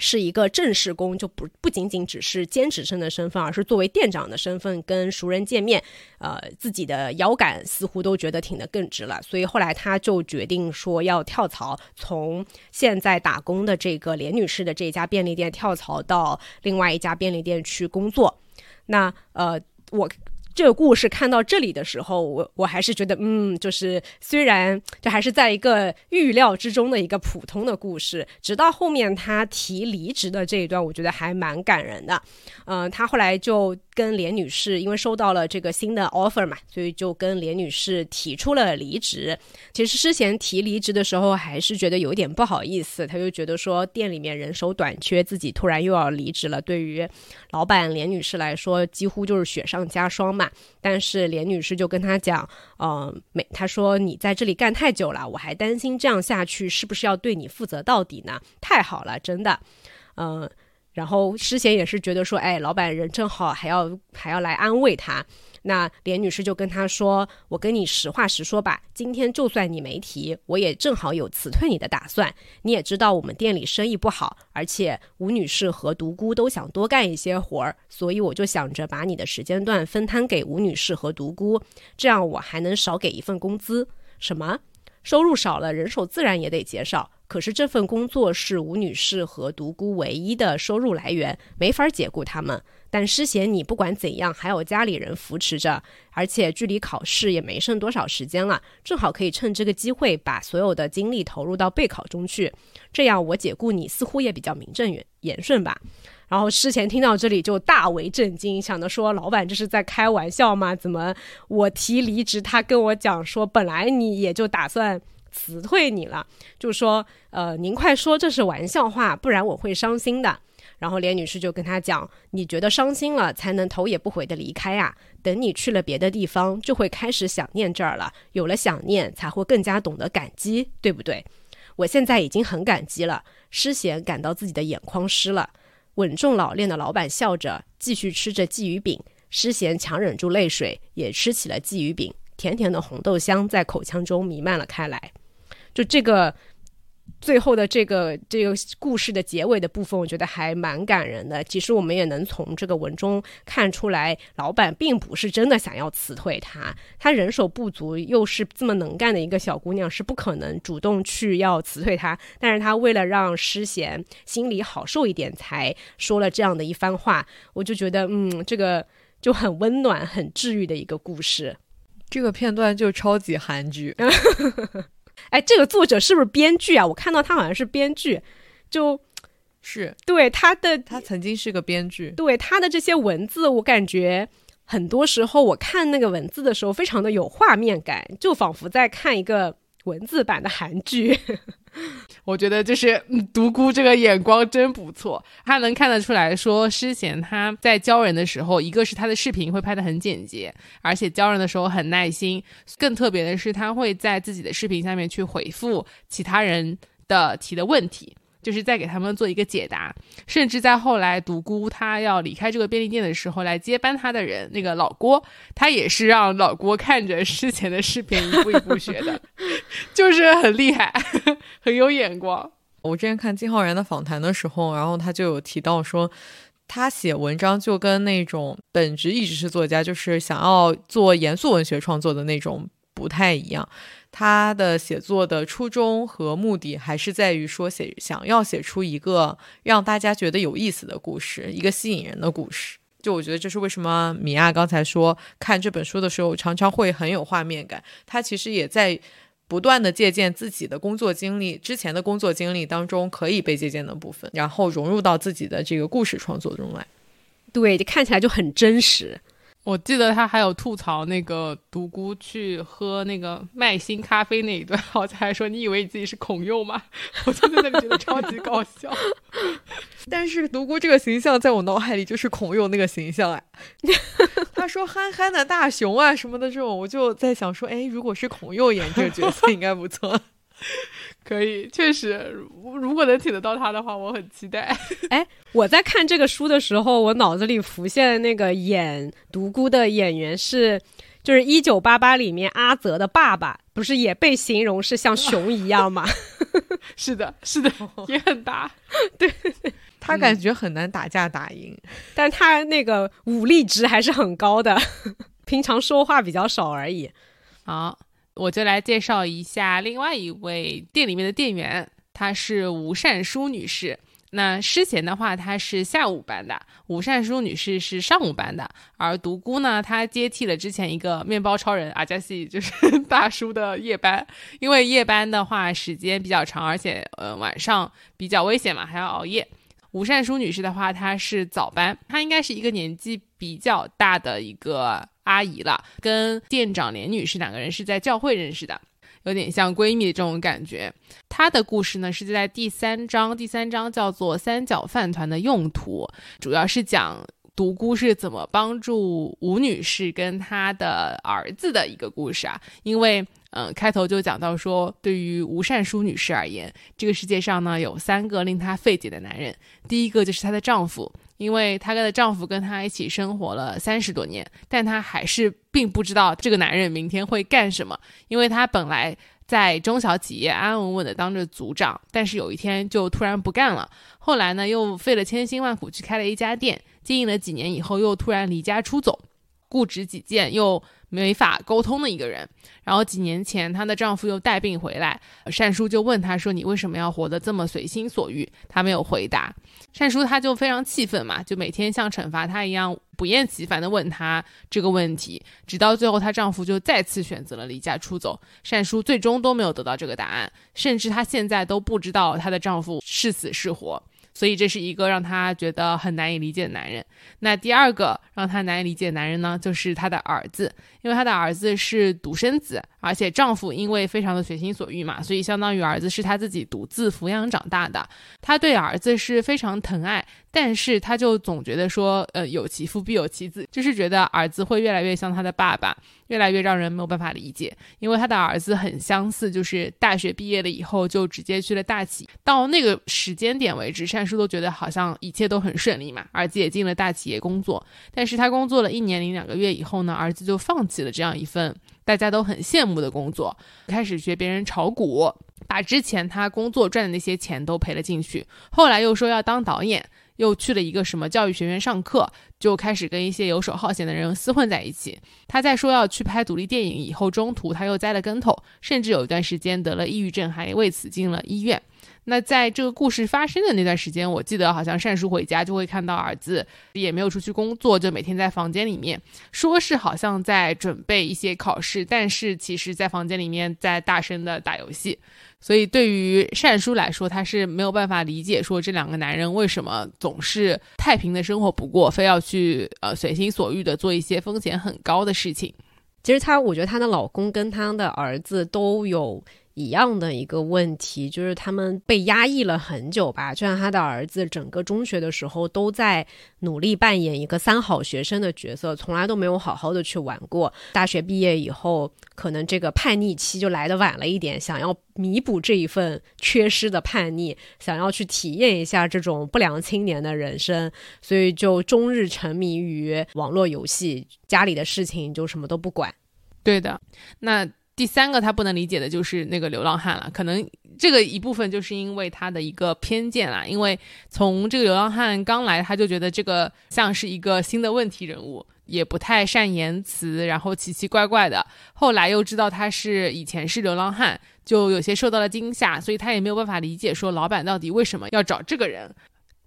是一个正式工，就不不仅仅只是兼职生的身份，而是作为店长的身份跟熟人见面，呃，自己的腰杆似乎都觉得挺得更直了，所以后来他就决定说要跳槽，从现在打工的这个连女士的这家便利店跳槽到另外一家便利店去工作。那呃，我。这个故事看到这里的时候，我我还是觉得，嗯，就是虽然这还是在一个预料之中的一个普通的故事，直到后面他提离职的这一段，我觉得还蛮感人的。嗯，他后来就。跟连女士因为收到了这个新的 offer 嘛，所以就跟连女士提出了离职。其实之前提离职的时候，还是觉得有一点不好意思。他就觉得说店里面人手短缺，自己突然又要离职了，对于老板连女士来说，几乎就是雪上加霜嘛。但是连女士就跟他讲，嗯，没，他说你在这里干太久了，我还担心这样下去是不是要对你负责到底呢？太好了，真的，嗯。然后诗贤也是觉得说，哎，老板人正好，还要还要来安慰他。那连女士就跟他说：“我跟你实话实说吧，今天就算你没提，我也正好有辞退你的打算。你也知道我们店里生意不好，而且吴女士和独孤都想多干一些活儿，所以我就想着把你的时间段分摊给吴女士和独孤，这样我还能少给一份工资。什么？收入少了，人手自然也得减少。”可是这份工作是吴女士和独孤唯一的收入来源，没法解雇他们。但诗贤，你不管怎样还有家里人扶持着，而且距离考试也没剩多少时间了，正好可以趁这个机会把所有的精力投入到备考中去。这样我解雇你似乎也比较名正言言顺吧。然后诗贤听到这里就大为震惊，想着说：“老板这是在开玩笑吗？怎么我提离职，他跟我讲说，本来你也就打算。”辞退你了，就说呃，您快说这是玩笑话，不然我会伤心的。然后连女士就跟他讲：“你觉得伤心了，才能头也不回的离开啊？等你去了别的地方，就会开始想念这儿了。有了想念，才会更加懂得感激，对不对？我现在已经很感激了。”诗贤感到自己的眼眶湿了。稳重老练的老板笑着，继续吃着鲫鱼饼。诗贤强忍住泪水，也吃起了鲫鱼饼。甜甜的红豆香在口腔中弥漫了开来。就这个。最后的这个这个故事的结尾的部分，我觉得还蛮感人的。其实我们也能从这个文中看出来，老板并不是真的想要辞退她，他人手不足，又是这么能干的一个小姑娘，是不可能主动去要辞退她。但是她为了让诗贤心里好受一点，才说了这样的一番话。我就觉得，嗯，这个就很温暖、很治愈的一个故事。这个片段就超级韩剧。哎，这个作者是不是编剧啊？我看到他好像是编剧，就是对他的，他曾经是个编剧。对他的这些文字，我感觉很多时候我看那个文字的时候，非常的有画面感，就仿佛在看一个文字版的韩剧。我觉得就是独孤这个眼光真不错，他能看得出来说诗贤他在教人的时候，一个是他的视频会拍的很简洁，而且教人的时候很耐心，更特别的是他会在自己的视频下面去回复其他人的提的问题。就是在给他们做一个解答，甚至在后来独孤他要离开这个便利店的时候，来接班他的人那个老郭，他也是让老郭看着之前的视频一步一步学的，就是很厉害，很有眼光。我之前看金浩然的访谈的时候，然后他就有提到说，他写文章就跟那种本职一直是作家，就是想要做严肃文学创作的那种不太一样。他的写作的初衷和目的还是在于说写想要写出一个让大家觉得有意思的故事，一个吸引人的故事。就我觉得这是为什么米娅刚才说看这本书的时候常常会很有画面感。他其实也在不断的借鉴自己的工作经历，之前的工作经历当中可以被借鉴的部分，然后融入到自己的这个故事创作中来。对，就看起来就很真实。我记得他还有吐槽那个独孤去喝那个麦新咖啡那一段，好像还说你以为你自己是孔侑吗？我就在那里觉得超级搞笑。但是独孤这个形象在我脑海里就是孔侑那个形象哎。他说憨憨的大熊啊什么的这种，我就在想说，哎，如果是孔侑演这个角色应该不错。可以，确实，如果能请得到他的话，我很期待。哎，我在看这个书的时候，我脑子里浮现的那个演独孤的演员是，就是《一九八八》里面阿泽的爸爸，不是也被形容是像熊一样吗？是的，是的，也很大。对，他感觉很难打架打赢，但他那个武力值还是很高的，平常说话比较少而已。好。我就来介绍一下另外一位店里面的店员，她是吴善淑女士。那诗贤的话，她是下午班的；吴善淑女士是上午班的。而独孤呢，她接替了之前一个面包超人阿加西，就是 大叔的夜班。因为夜班的话时间比较长，而且呃晚上比较危险嘛，还要熬夜。吴善书女士的话，她是早班，她应该是一个年纪比较大的一个。阿姨了，跟店长连女士两个人是在教会认识的，有点像闺蜜的这种感觉。她的故事呢是在第三章，第三章叫做“三角饭团的用途”，主要是讲独孤是怎么帮助吴女士跟她的儿子的一个故事啊。因为，嗯，开头就讲到说，对于吴善书女士而言，这个世界上呢有三个令她费解的男人，第一个就是她的丈夫。因为她的丈夫跟她一起生活了三十多年，但她还是并不知道这个男人明天会干什么。因为她本来在中小企业安安稳稳的当着组长，但是有一天就突然不干了。后来呢，又费了千辛万苦去开了一家店，经营了几年以后，又突然离家出走，固执己见又。没法沟通的一个人，然后几年前她的丈夫又带病回来，善叔就问她说：“你为什么要活得这么随心所欲？”她没有回答，善叔她就非常气愤嘛，就每天像惩罚她一样不厌其烦地问她这个问题，直到最后她丈夫就再次选择了离家出走，善叔最终都没有得到这个答案，甚至她现在都不知道她的丈夫是死是活。所以这是一个让他觉得很难以理解的男人。那第二个让他难以理解的男人呢，就是他的儿子，因为他的儿子是独生子，而且丈夫因为非常的随心所欲嘛，所以相当于儿子是他自己独自抚养长大的。他对儿子是非常疼爱，但是他就总觉得说，呃，有其父必有其子，就是觉得儿子会越来越像他的爸爸，越来越让人没有办法理解。因为他的儿子很相似，就是大学毕业了以后就直接去了大企，到那个时间点为止，善叔都觉得好像一切都很顺利嘛，儿子也进了大企业工作。但是他工作了一年零两个月以后呢，儿子就放弃了这样一份大家都很羡慕的工作，开始学别人炒股，把之前他工作赚的那些钱都赔了进去。后来又说要当导演，又去了一个什么教育学院上课，就开始跟一些游手好闲的人厮混在一起。他在说要去拍独立电影以后，中途他又栽了跟头，甚至有一段时间得了抑郁症，还为此进了医院。那在这个故事发生的那段时间，我记得好像善叔回家就会看到儿子也没有出去工作，就每天在房间里面，说是好像在准备一些考试，但是其实在房间里面在大声的打游戏。所以对于善叔来说，他是没有办法理解说这两个男人为什么总是太平的生活不过，非要去呃随心所欲的做一些风险很高的事情。其实她，我觉得她的老公跟她的儿子都有。一样的一个问题，就是他们被压抑了很久吧。就像他的儿子，整个中学的时候都在努力扮演一个三好学生的角色，从来都没有好好的去玩过。大学毕业以后，可能这个叛逆期就来的晚了一点，想要弥补这一份缺失的叛逆，想要去体验一下这种不良青年的人生，所以就终日沉迷于网络游戏，家里的事情就什么都不管。对的，那。第三个他不能理解的就是那个流浪汉了，可能这个一部分就是因为他的一个偏见啦，因为从这个流浪汉刚来，他就觉得这个像是一个新的问题人物，也不太善言辞，然后奇奇怪怪的。后来又知道他是以前是流浪汉，就有些受到了惊吓，所以他也没有办法理解说老板到底为什么要找这个人。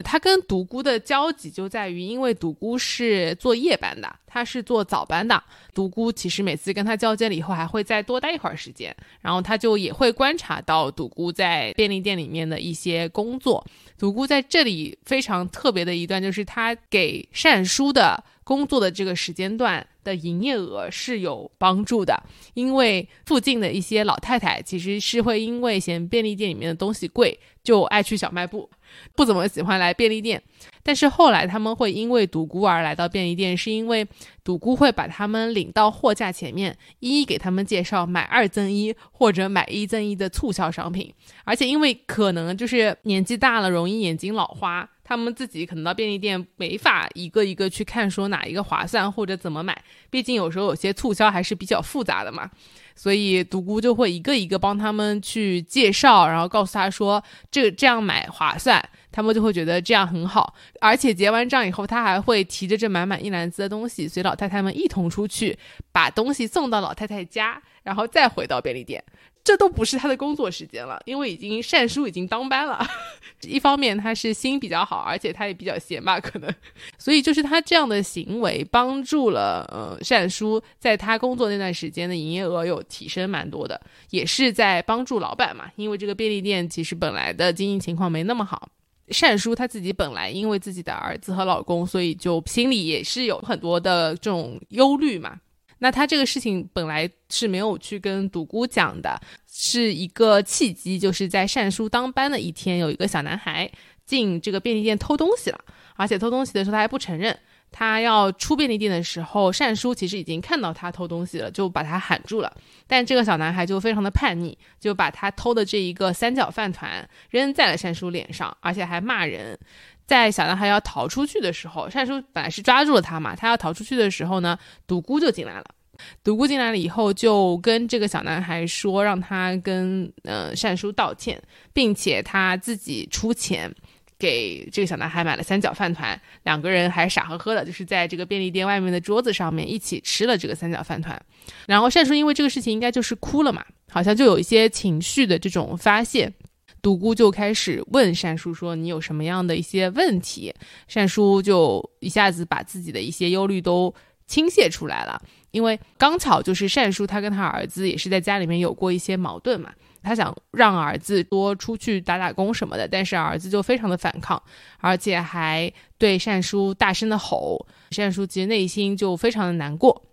他跟独孤的交集就在于，因为独孤是做夜班的，他是做早班的。独孤其实每次跟他交接了以后，还会再多待一会儿时间，然后他就也会观察到独孤在便利店里面的一些工作。独孤在这里非常特别的一段，就是他给善书的工作的这个时间段的营业额是有帮助的，因为附近的一些老太太其实是会因为嫌便利店里面的东西贵，就爱去小卖部。不怎么喜欢来便利店，但是后来他们会因为独孤而来到便利店，是因为独孤会把他们领到货架前面，一一给他们介绍买二赠一或者买一赠一的促销商品。而且因为可能就是年纪大了，容易眼睛老花，他们自己可能到便利店没法一个一个去看说哪一个划算或者怎么买，毕竟有时候有些促销还是比较复杂的嘛。所以独孤就会一个一个帮他们去介绍，然后告诉他说这这样买划算，他们就会觉得这样很好。而且结完账以后，他还会提着这满满一篮子的东西，随老太太们一同出去，把东西送到老太太家，然后再回到便利店。这都不是他的工作时间了，因为已经善叔已经当班了。一方面他是心比较好，而且他也比较闲吧，可能，所以就是他这样的行为帮助了呃善叔在他工作那段时间的营业额有提升蛮多的，也是在帮助老板嘛。因为这个便利店其实本来的经营情况没那么好，善叔他自己本来因为自己的儿子和老公，所以就心里也是有很多的这种忧虑嘛。那他这个事情本来是没有去跟独孤讲的，是一个契机，就是在善叔当班的一天，有一个小男孩进这个便利店偷东西了，而且偷东西的时候他还不承认。他要出便利店的时候，善叔其实已经看到他偷东西了，就把他喊住了。但这个小男孩就非常的叛逆，就把他偷的这一个三角饭团扔在了善叔脸上，而且还骂人。在小男孩要逃出去的时候，善叔本来是抓住了他嘛。他要逃出去的时候呢，独孤就进来了。独孤进来了以后，就跟这个小男孩说，让他跟呃善叔道歉，并且他自己出钱给这个小男孩买了三角饭团。两个人还傻呵呵的，就是在这个便利店外面的桌子上面一起吃了这个三角饭团。然后善叔因为这个事情应该就是哭了嘛，好像就有一些情绪的这种发泄。独孤就开始问善叔说：“你有什么样的一些问题？”善叔就一下子把自己的一些忧虑都倾泻出来了。因为刚巧就是善叔他跟他儿子也是在家里面有过一些矛盾嘛，他想让儿子多出去打打工什么的，但是儿子就非常的反抗，而且还对善叔大声的吼。善叔其实内心就非常的难过。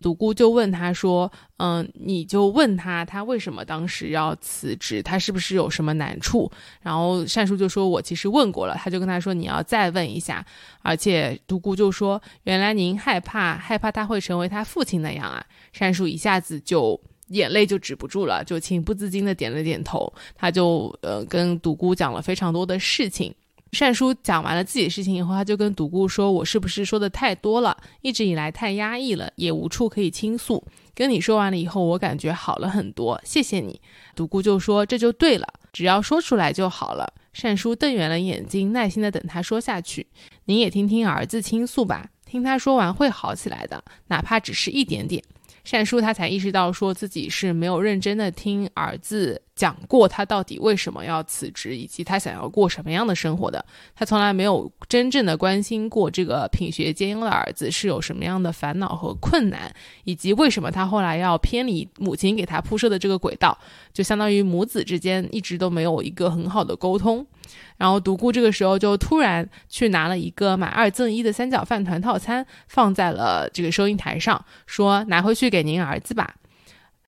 独孤就问他说：“嗯，你就问他，他为什么当时要辞职？他是不是有什么难处？”然后善叔就说：“我其实问过了。”他就跟他说：“你要再问一下。”而且独孤就说：“原来您害怕，害怕他会成为他父亲那样啊？”善叔一下子就眼泪就止不住了，就情不自禁的点了点头。他就呃跟独孤讲了非常多的事情。善书讲完了自己的事情以后，他就跟独孤说：“我是不是说的太多了？一直以来太压抑了，也无处可以倾诉。跟你说完了以后，我感觉好了很多，谢谢你。”独孤就说：“这就对了，只要说出来就好了。”善书瞪圆了眼睛，耐心的等他说下去。您也听听儿子倾诉吧，听他说完会好起来的，哪怕只是一点点。善叔他才意识到，说自己是没有认真的听儿子讲过他到底为什么要辞职，以及他想要过什么样的生活的。他从来没有真正的关心过这个品学兼优的儿子是有什么样的烦恼和困难，以及为什么他后来要偏离母亲给他铺设的这个轨道，就相当于母子之间一直都没有一个很好的沟通。然后独孤这个时候就突然去拿了一个买二赠一的三角饭团套餐，放在了这个收银台上，说拿回去给您儿子吧。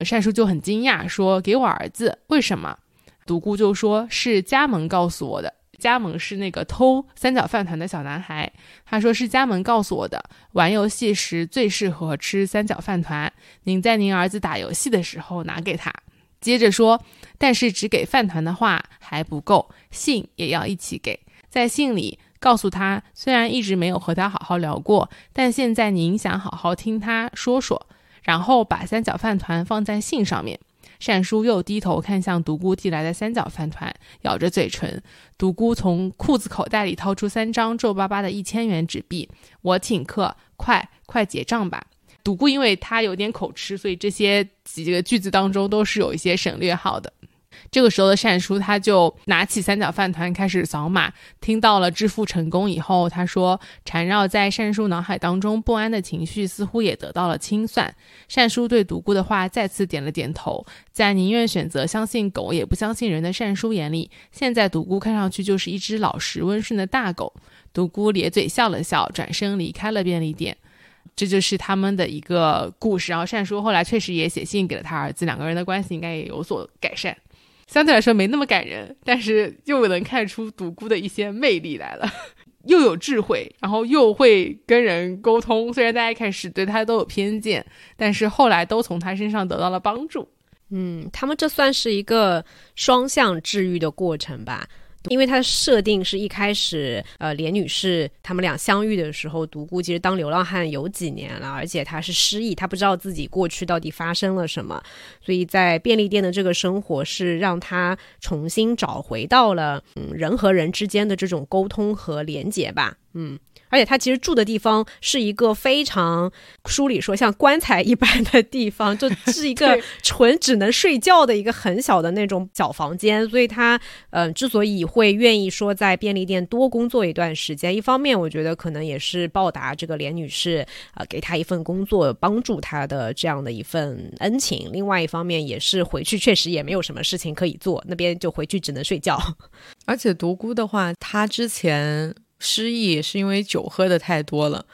善叔就很惊讶，说给我儿子？为什么？独孤就说是加盟告诉我的，加盟是那个偷三角饭团的小男孩。他说是加盟告诉我的，玩游戏时最适合吃三角饭团。您在您儿子打游戏的时候拿给他。接着说，但是只给饭团的话还不够，信也要一起给。在信里告诉他，虽然一直没有和他好好聊过，但现在您想好好听他说说。然后把三角饭团放在信上面。善叔又低头看向独孤递来的三角饭团，咬着嘴唇。独孤从裤子口袋里掏出三张皱巴巴的一千元纸币，我请客，快快结账吧。独孤因为他有点口吃，所以这些几个句子当中都是有一些省略号的。这个时候的善叔他就拿起三角饭团开始扫码，听到了支付成功以后，他说缠绕在善叔脑海当中不安的情绪似乎也得到了清算。善叔对独孤的话再次点了点头，在宁愿选择相信狗也不相信人的善叔眼里，现在独孤看上去就是一只老实温顺的大狗。独孤咧嘴笑了笑，转身离开了便利店。这就是他们的一个故事。然后善叔后来确实也写信给了他儿子，两个人的关系应该也有所改善。相对来说没那么感人，但是又能看出独孤的一些魅力来了，又有智慧，然后又会跟人沟通。虽然大家一开始对他都有偏见，但是后来都从他身上得到了帮助。嗯，他们这算是一个双向治愈的过程吧。因为它的设定是一开始，呃，连女士他们俩相遇的时候，独孤其实当流浪汉有几年了，而且他是失忆，他不知道自己过去到底发生了什么，所以在便利店的这个生活是让他重新找回到了嗯人和人之间的这种沟通和连接吧，嗯。而且他其实住的地方是一个非常书里说像棺材一般的地方，就是一个纯只能睡觉的一个很小的那种小房间。所以他嗯，之所以会愿意说在便利店多工作一段时间，一方面我觉得可能也是报答这个连女士啊给他一份工作，帮助他的这样的一份恩情；另外一方面也是回去确实也没有什么事情可以做，那边就回去只能睡觉。而且独孤的话，他之前。失忆是因为酒喝的太多了。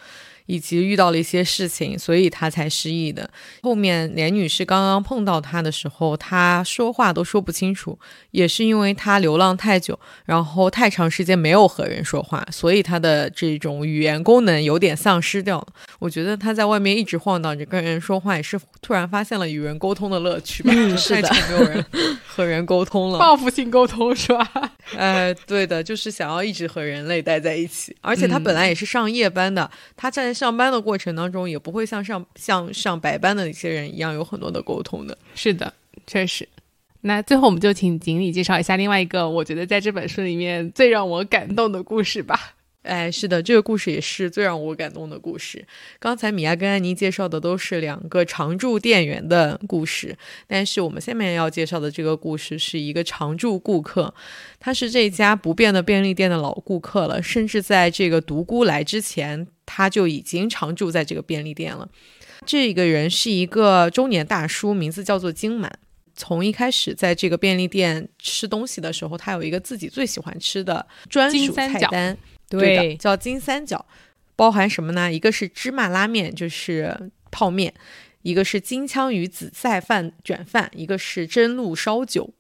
以及遇到了一些事情，所以他才失忆的。后面连女士刚刚碰到他的时候，他说话都说不清楚，也是因为他流浪太久，然后太长时间没有和人说话，所以他的这种语言功能有点丧失掉了。我觉得他在外面一直晃荡着跟人说话，也是突然发现了与人沟通的乐趣吧。是的，没有人 和人沟通了，报复性沟通是吧？哎，对的，就是想要一直和人类待在一起。而且他本来也是上夜班的，他在。上班的过程当中，也不会像上像上白班的一些人一样有很多的沟通的。是的，确实。那最后，我们就请锦鲤介绍一下另外一个我觉得在这本书里面最让我感动的故事吧。哎，是的，这个故事也是最让我感动的故事。刚才米娅跟安妮介绍的都是两个常驻店员的故事，但是我们下面要介绍的这个故事是一个常驻顾客，他是这家不变的便利店的老顾客了，甚至在这个独孤来之前，他就已经常驻在这个便利店了。这个人是一个中年大叔，名字叫做金满。从一开始在这个便利店吃东西的时候，他有一个自己最喜欢吃的专属菜单，对，叫金三角，包含什么呢？一个是芝麻拉面，就是泡面；一个是金枪鱼紫菜饭卷饭；一个是蒸露烧酒，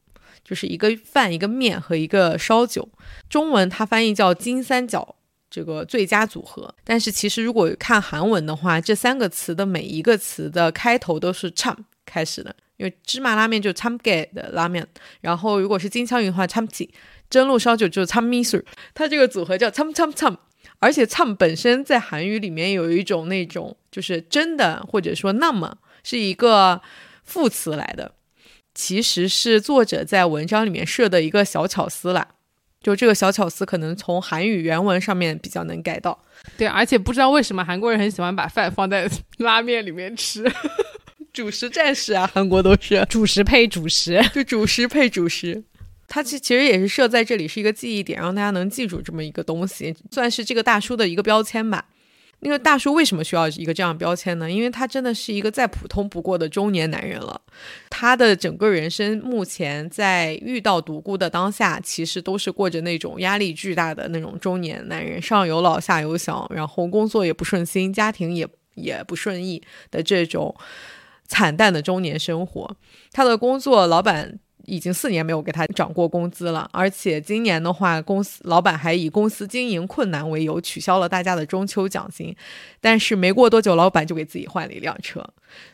就是一个饭一个面和一个烧酒。中文它翻译叫金三角。这个最佳组合，但是其实如果看韩文的话，这三个词的每一个词的开头都是昌开始的，因为芝麻拉面就是 chamge 的拉面，然后如果是金枪鱼的话，chamji，蒸鹿烧酒就是 chamisu，它这个组合叫 cham cham cham，而且 cham 本身在韩语里面有一种那种就是真的或者说那么是一个副词来的，其实是作者在文章里面设的一个小巧思啦。就这个小巧思，可能从韩语原文上面比较能 get 到。对，而且不知道为什么韩国人很喜欢把饭放在拉面里面吃，主食战士啊，韩国都是主食配主食，就主食配主食。它其其实也是设在这里是一个记忆点，让大家能记住这么一个东西，算是这个大叔的一个标签吧。那个大叔为什么需要一个这样标签呢？因为他真的是一个再普通不过的中年男人了。他的整个人生目前在遇到独孤的当下，其实都是过着那种压力巨大的那种中年男人，上有老下有小，然后工作也不顺心，家庭也也不顺意的这种惨淡的中年生活。他的工作，老板。已经四年没有给他涨过工资了，而且今年的话，公司老板还以公司经营困难为由取消了大家的中秋奖金。但是没过多久，老板就给自己换了一辆车，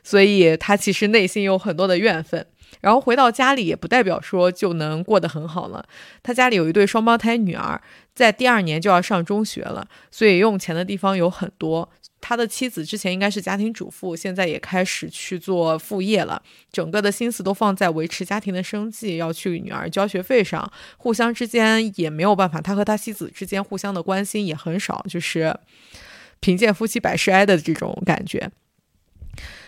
所以他其实内心有很多的怨愤。然后回到家里也不代表说就能过得很好了。他家里有一对双胞胎女儿，在第二年就要上中学了，所以用钱的地方有很多。他的妻子之前应该是家庭主妇，现在也开始去做副业了，整个的心思都放在维持家庭的生计，要去女儿交学费上，互相之间也没有办法，他和他妻子之间互相的关心也很少，就是贫贱夫妻百事哀的这种感觉。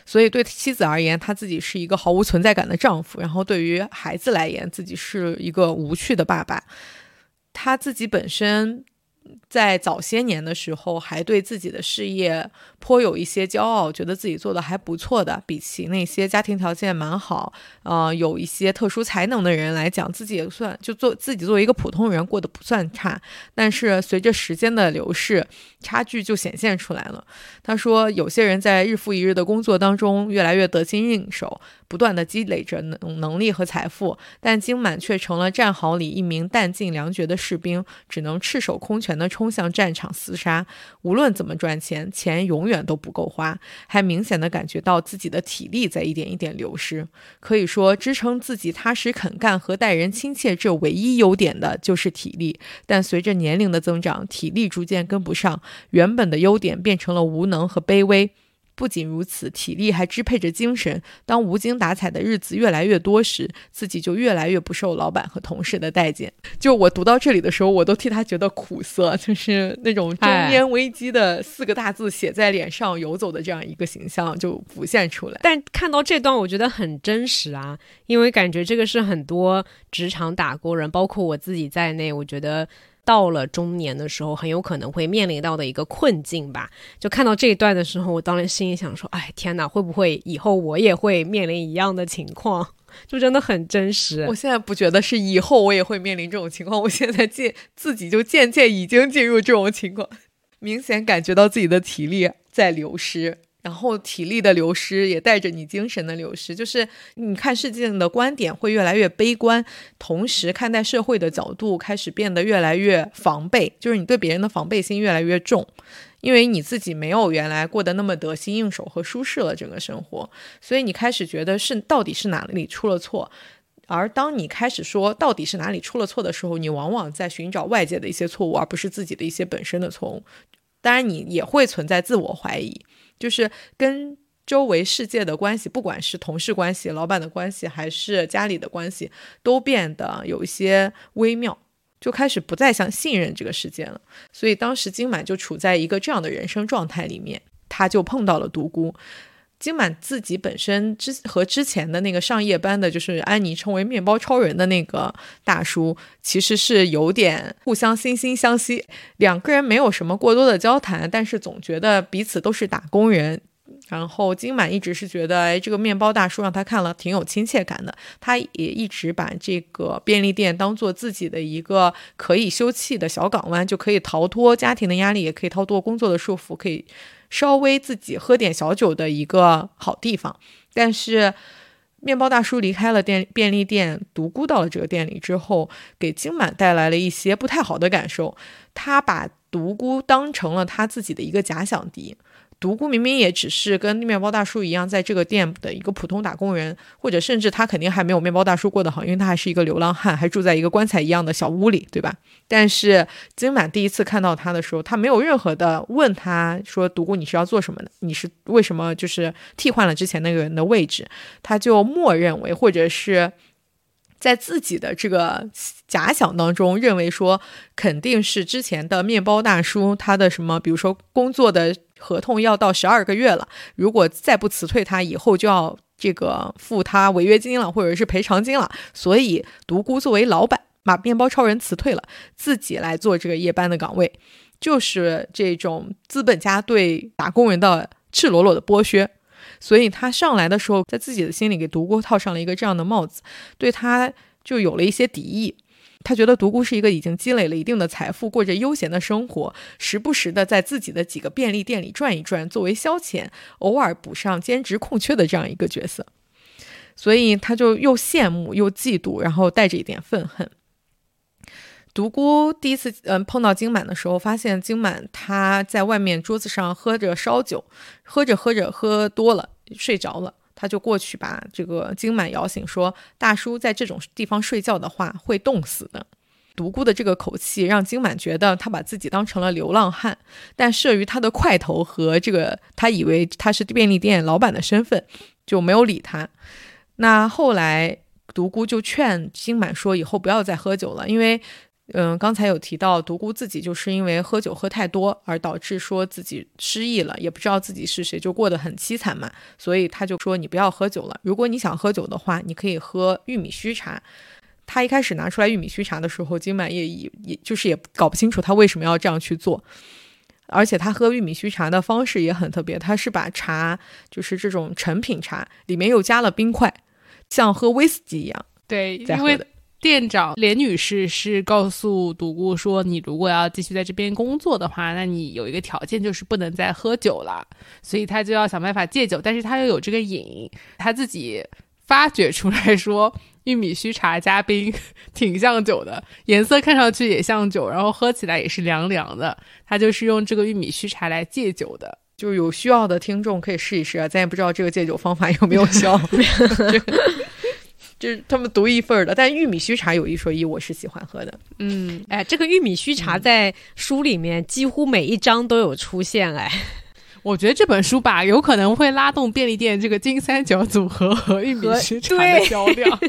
所以对妻子而言，他自己是一个毫无存在感的丈夫；然后对于孩子来言，自己是一个无趣的爸爸。他自己本身。在早些年的时候，还对自己的事业颇有一些骄傲，觉得自己做的还不错的。比起那些家庭条件蛮好，呃，有一些特殊才能的人来讲，自己也算就做自己作为一个普通人过得不算差。但是随着时间的流逝，差距就显现出来了。他说，有些人在日复一日的工作当中，越来越得心应手。不断的积累着能能力和财富，但金满却成了战壕里一名弹尽粮绝的士兵，只能赤手空拳地冲向战场厮杀。无论怎么赚钱，钱永远都不够花，还明显的感觉到自己的体力在一点一点流失。可以说，支撑自己踏实肯干和待人亲切这唯一优点的就是体力。但随着年龄的增长，体力逐渐跟不上，原本的优点变成了无能和卑微。不仅如此，体力还支配着精神。当无精打采的日子越来越多时，自己就越来越不受老板和同事的待见。就我读到这里的时候，我都替他觉得苦涩，就是那种中年危机的四个大字写在脸上游走的这样一个形象就浮现出来。但看到这段，我觉得很真实啊，因为感觉这个是很多职场打工人，包括我自己在内，我觉得。到了中年的时候，很有可能会面临到的一个困境吧。就看到这一段的时候，我当然心里想说：“哎，天哪，会不会以后我也会面临一样的情况？” 就真的很真实。我现在不觉得是以后我也会面临这种情况，我现在渐自己就渐渐已经进入这种情况，明显感觉到自己的体力在流失。然后体力的流失也带着你精神的流失，就是你看事情的观点会越来越悲观，同时看待社会的角度开始变得越来越防备，就是你对别人的防备心越来越重，因为你自己没有原来过得那么得心应手和舒适了整个生活，所以你开始觉得是到底是哪里出了错，而当你开始说到底是哪里出了错的时候，你往往在寻找外界的一些错误，而不是自己的一些本身的错误，当然你也会存在自我怀疑。就是跟周围世界的关系，不管是同事关系、老板的关系，还是家里的关系，都变得有一些微妙，就开始不再想信任这个世界了。所以当时金满就处在一个这样的人生状态里面，他就碰到了独孤。金满自己本身之和之前的那个上夜班的，就是安妮称为面包超人的那个大叔，其实是有点互相惺惺相惜。两个人没有什么过多的交谈，但是总觉得彼此都是打工人，然后金满一直是觉得，哎，这个面包大叔让他看了挺有亲切感的。他也一直把这个便利店当做自己的一个可以休憩的小港湾，就可以逃脱家庭的压力，也可以逃脱工作的束缚，可以稍微自己喝点小酒的一个好地方。但是，面包大叔离开了店便利店，独孤到了这个店里之后，给金满带来了一些不太好的感受。他把独孤当成了他自己的一个假想敌。独孤明明也只是跟面包大叔一样，在这个店的一个普通打工人，或者甚至他肯定还没有面包大叔过得好，因为他还是一个流浪汉，还住在一个棺材一样的小屋里，对吧？但是金满第一次看到他的时候，他没有任何的问他说：“独孤，你是要做什么的？你是为什么就是替换了之前那个人的位置？”他就默认为，或者是。在自己的这个假想当中，认为说肯定是之前的面包大叔，他的什么，比如说工作的合同要到十二个月了，如果再不辞退他，以后就要这个付他违约金了，或者是赔偿金了。所以独孤作为老板，把面包超人辞退了，自己来做这个夜班的岗位，就是这种资本家对打工人的赤裸裸的剥削。所以他上来的时候，在自己的心里给独孤套上了一个这样的帽子，对他就有了一些敌意。他觉得独孤是一个已经积累了一定的财富，过着悠闲的生活，时不时的在自己的几个便利店里转一转，作为消遣，偶尔补上兼职空缺的这样一个角色。所以他就又羡慕又嫉妒，然后带着一点愤恨。独孤第一次嗯碰到金满的时候，发现金满他在外面桌子上喝着烧酒，喝着喝着喝多了睡着了，他就过去把这个金满摇醒，说：“大叔在这种地方睡觉的话会冻死的。”独孤的这个口气让金满觉得他把自己当成了流浪汉，但慑于他的块头和这个他以为他是便利店老板的身份，就没有理他。那后来独孤就劝金满说：“以后不要再喝酒了，因为。”嗯，刚才有提到独孤自己就是因为喝酒喝太多而导致说自己失忆了，也不知道自己是谁，就过得很凄惨嘛。所以他就说你不要喝酒了，如果你想喝酒的话，你可以喝玉米须茶。他一开始拿出来玉米须茶的时候，金满也也也就是也搞不清楚他为什么要这样去做，而且他喝玉米须茶的方式也很特别，他是把茶就是这种成品茶里面又加了冰块，像喝威士忌一样，对，因为。店长连女士是告诉独孤说：“你如果要继续在这边工作的话，那你有一个条件就是不能再喝酒了。所以他就要想办法戒酒，但是他又有这个瘾，他自己发掘出来说，玉米须茶加冰挺像酒的，颜色看上去也像酒，然后喝起来也是凉凉的。他就是用这个玉米须茶来戒酒的。就是有需要的听众可以试一试啊，咱也不知道这个戒酒方法有没有效。”就是他们独一份儿的，但玉米须茶有一说一，我是喜欢喝的。嗯，哎，这个玉米须茶在书里面几乎每一章都有出现。哎，我觉得这本书吧，有可能会拉动便利店这个金三角组合和玉米须茶的 销量，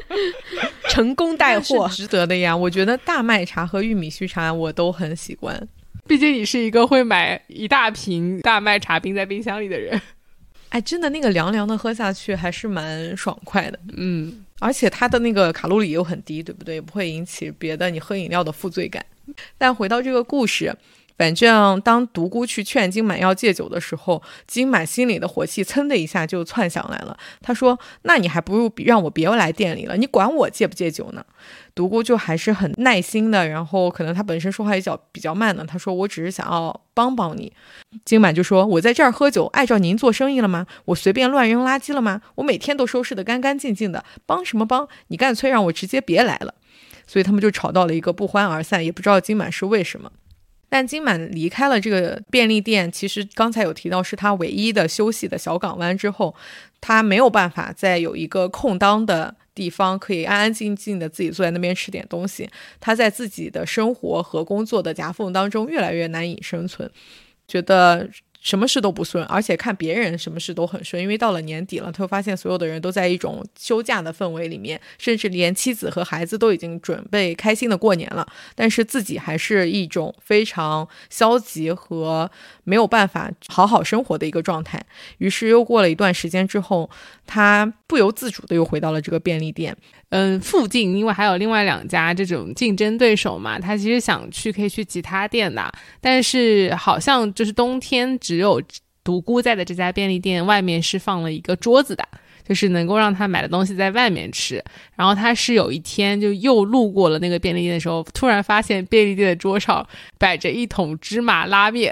成功带货，值得的呀。我觉得大麦茶和玉米须茶我都很喜欢，毕竟你是一个会买一大瓶大麦茶冰在冰箱里的人。哎，真的那个凉凉的喝下去还是蛮爽快的，嗯，而且它的那个卡路里又很低，对不对？也不会引起别的你喝饮料的负罪感。但回到这个故事。反正当独孤去劝金满要戒酒的时候，金满心里的火气噌的一下就窜上来了。他说：“那你还不如让我别来店里了，你管我戒不戒酒呢？”独孤就还是很耐心的，然后可能他本身说话也较比较慢呢，他说：“我只是想要帮帮你。”金满就说：“我在这儿喝酒，碍着您做生意了吗？我随便乱扔垃圾了吗？我每天都收拾得干干净净的，帮什么帮？你干脆让我直接别来了。”所以他们就吵到了一个不欢而散，也不知道金满是为什么。但金满离开了这个便利店，其实刚才有提到是他唯一的休息的小港湾之后，他没有办法再有一个空当的地方可以安安静静的自己坐在那边吃点东西。他在自己的生活和工作的夹缝当中越来越难以生存，觉得。什么事都不顺，而且看别人什么事都很顺，因为到了年底了，他会发现所有的人都在一种休假的氛围里面，甚至连妻子和孩子都已经准备开心的过年了，但是自己还是一种非常消极和没有办法好好生活的一个状态。于是又过了一段时间之后，他不由自主的又回到了这个便利店。嗯，附近因为还有另外两家这种竞争对手嘛，他其实想去可以去其他店的，但是好像就是冬天只有独孤在的这家便利店外面是放了一个桌子的，就是能够让他买的东西在外面吃。然后他是有一天就又路过了那个便利店的时候，突然发现便利店的桌上摆着一桶芝麻拉面，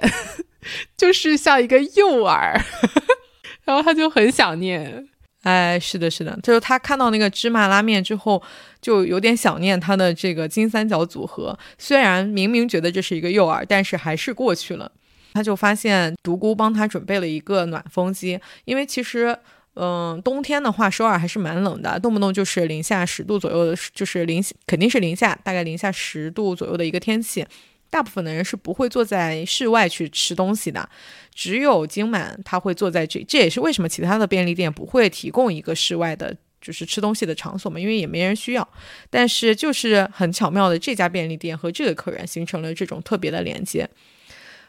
就是像一个诱饵，然后他就很想念。哎，是的，是的，就是他看到那个芝麻拉面之后，就有点想念他的这个金三角组合。虽然明明觉得这是一个诱饵，但是还是过去了。他就发现独孤帮他准备了一个暖风机，因为其实，嗯，冬天的话，首尔还是蛮冷的，动不动就是零下十度左右的，就是零肯定是零下，大概零下十度左右的一个天气。大部分的人是不会坐在室外去吃东西的，只有金满他会坐在这，这也是为什么其他的便利店不会提供一个室外的，就是吃东西的场所嘛，因为也没人需要。但是就是很巧妙的，这家便利店和这个客人形成了这种特别的连接。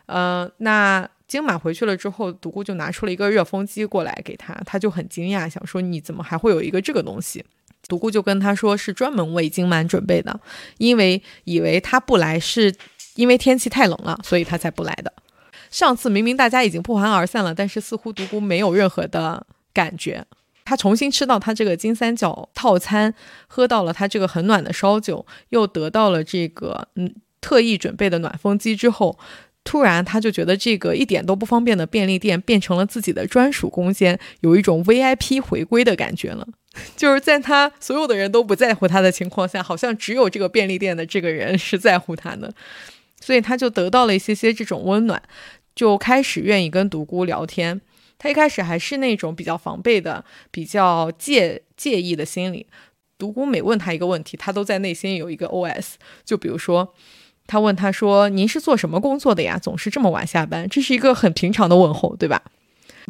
嗯，那金满回去了之后，独孤就拿出了一个热风机过来给他，他就很惊讶，想说你怎么还会有一个这个东西？独孤就跟他说是专门为金满准备的，因为以为他不来是。因为天气太冷了，所以他才不来的。上次明明大家已经不欢而散了，但是似乎独孤没有任何的感觉。他重新吃到他这个金三角套餐，喝到了他这个很暖的烧酒，又得到了这个嗯特意准备的暖风机之后，突然他就觉得这个一点都不方便的便利店变成了自己的专属空间，有一种 VIP 回归的感觉了。就是在他所有的人都不在乎他的情况下，好像只有这个便利店的这个人是在乎他的。所以他就得到了一些些这种温暖，就开始愿意跟独孤聊天。他一开始还是那种比较防备的、比较介介意的心理。独孤每问他一个问题，他都在内心有一个 OS。就比如说，他问他说：“您是做什么工作的呀？总是这么晚下班。”这是一个很平常的问候，对吧？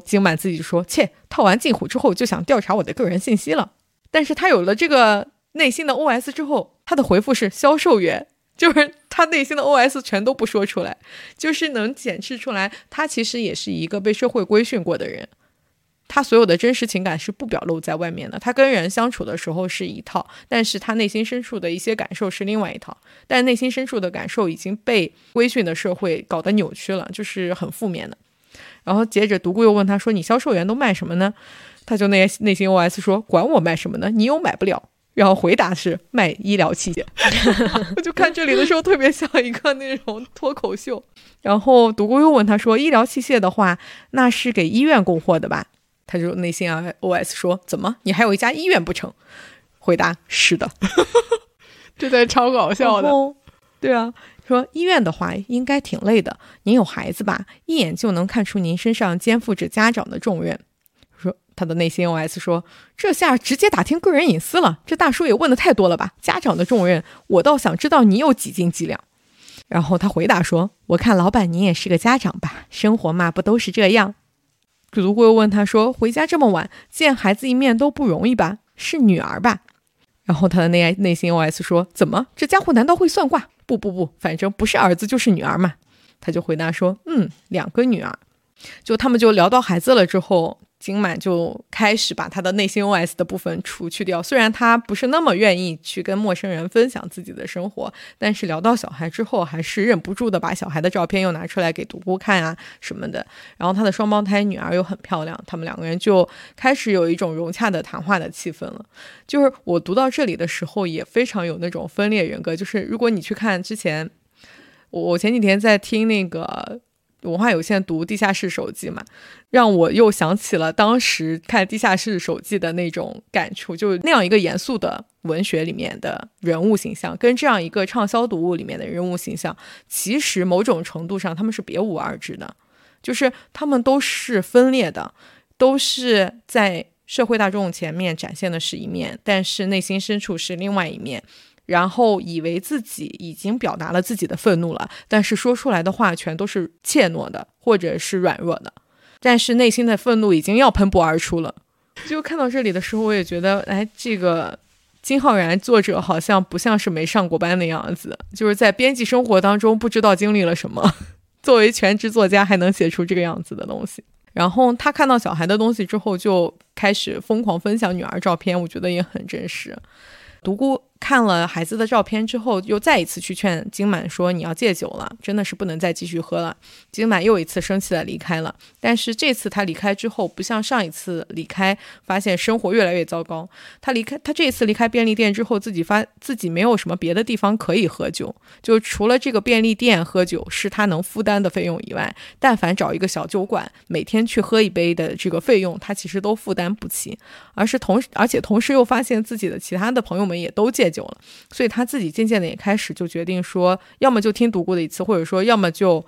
金满自己说：“切，套完近乎之后就想调查我的个人信息了。”但是他有了这个内心的 OS 之后，他的回复是销售员。就是他内心的 OS 全都不说出来，就是能检视出来，他其实也是一个被社会规训过的人。他所有的真实情感是不表露在外面的。他跟人相处的时候是一套，但是他内心深处的一些感受是另外一套。但内心深处的感受已经被规训的社会搞得扭曲了，就是很负面的。然后接着独孤又问他说：“你销售员都卖什么呢？”他就内内心 OS 说：“管我卖什么呢？你又买不了。”然后回答是卖医疗器械，我就看这里的时候特别像一个那种脱口秀。然后独孤又问他说：“医疗器械的话，那是给医院供货的吧？”他就内心啊 OS 说：“怎么，你还有一家医院不成？”回答是的，这在超搞笑的。对啊，说医院的话应该挺累的。您有孩子吧？一眼就能看出您身上肩负着家长的重任。他的内心 OS 说：“这下直接打听个人隐私了，这大叔也问的太多了吧？家长的重任，我倒想知道你有几斤几两。”然后他回答说：“我看老板你也是个家长吧？生活嘛，不都是这样？”主顾又问他说：“回家这么晚，见孩子一面都不容易吧？是女儿吧？”然后他的内内心 OS 说：“怎么，这家伙难道会算卦？不不不，反正不是儿子就是女儿嘛。”他就回答说：“嗯，两个女儿。”就他们就聊到孩子了之后。金满就开始把他的内心 OS 的部分除去掉，虽然他不是那么愿意去跟陌生人分享自己的生活，但是聊到小孩之后，还是忍不住的把小孩的照片又拿出来给独孤看啊什么的。然后他的双胞胎女儿又很漂亮，他们两个人就开始有一种融洽的谈话的气氛了。就是我读到这里的时候，也非常有那种分裂人格。就是如果你去看之前，我我前几天在听那个。文化有限读《地下室手记》嘛，让我又想起了当时看《地下室手记》的那种感触，就是那样一个严肃的文学里面的人物形象，跟这样一个畅销读物里面的人物形象，其实某种程度上他们是别无二致的，就是他们都是分裂的，都是在社会大众前面展现的是一面，但是内心深处是另外一面。然后以为自己已经表达了自己的愤怒了，但是说出来的话全都是怯懦的，或者是软弱的，但是内心的愤怒已经要喷薄而出了。就看到这里的时候，我也觉得，哎，这个金浩然作者好像不像是没上过班的样子，就是在编辑生活当中不知道经历了什么，作为全职作家还能写出这个样子的东西。然后他看到小孩的东西之后，就开始疯狂分享女儿照片，我觉得也很真实。独孤看了孩子的照片之后，又再一次去劝金满说：“你要戒酒了，真的是不能再继续喝了。”金满又一次生气的离开了。但是这次他离开之后，不像上一次离开，发现生活越来越糟糕。他离开，他这次离开便利店之后，自己发自己没有什么别的地方可以喝酒，就除了这个便利店喝酒是他能负担的费用以外，但凡找一个小酒馆，每天去喝一杯的这个费用，他其实都负担不起。而是同时，而且同时又发现自己的其他的朋友们也都戒。酒了，所以他自己渐渐的也开始就决定说，要么就听独孤的一次，或者说要么就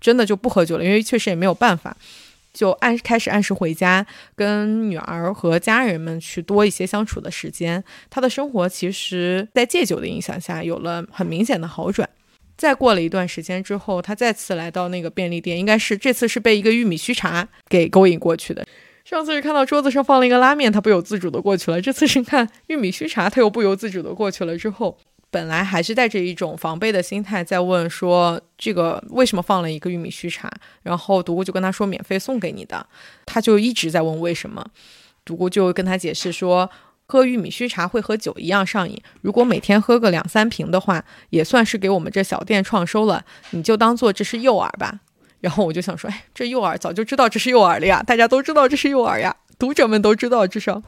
真的就不喝酒了，因为确实也没有办法，就按开始按时回家，跟女儿和家人们去多一些相处的时间。他的生活其实，在戒酒的影响下，有了很明显的好转。再过了一段时间之后，他再次来到那个便利店，应该是这次是被一个玉米须茶给勾引过去的。上次是看到桌子上放了一个拉面，他不由自主的过去了。这次是看玉米须茶，他又不由自主的过去了。之后本来还是带着一种防备的心态在问说这个为什么放了一个玉米须茶，然后独孤就跟他说免费送给你的，他就一直在问为什么。独孤就跟他解释说，喝玉米须茶会和酒一样上瘾，如果每天喝个两三瓶的话，也算是给我们这小店创收了，你就当做这是诱饵吧。然后我就想说，哎，这诱饵早就知道这是诱饵了呀，大家都知道这是诱饵呀，读者们都知道，至少。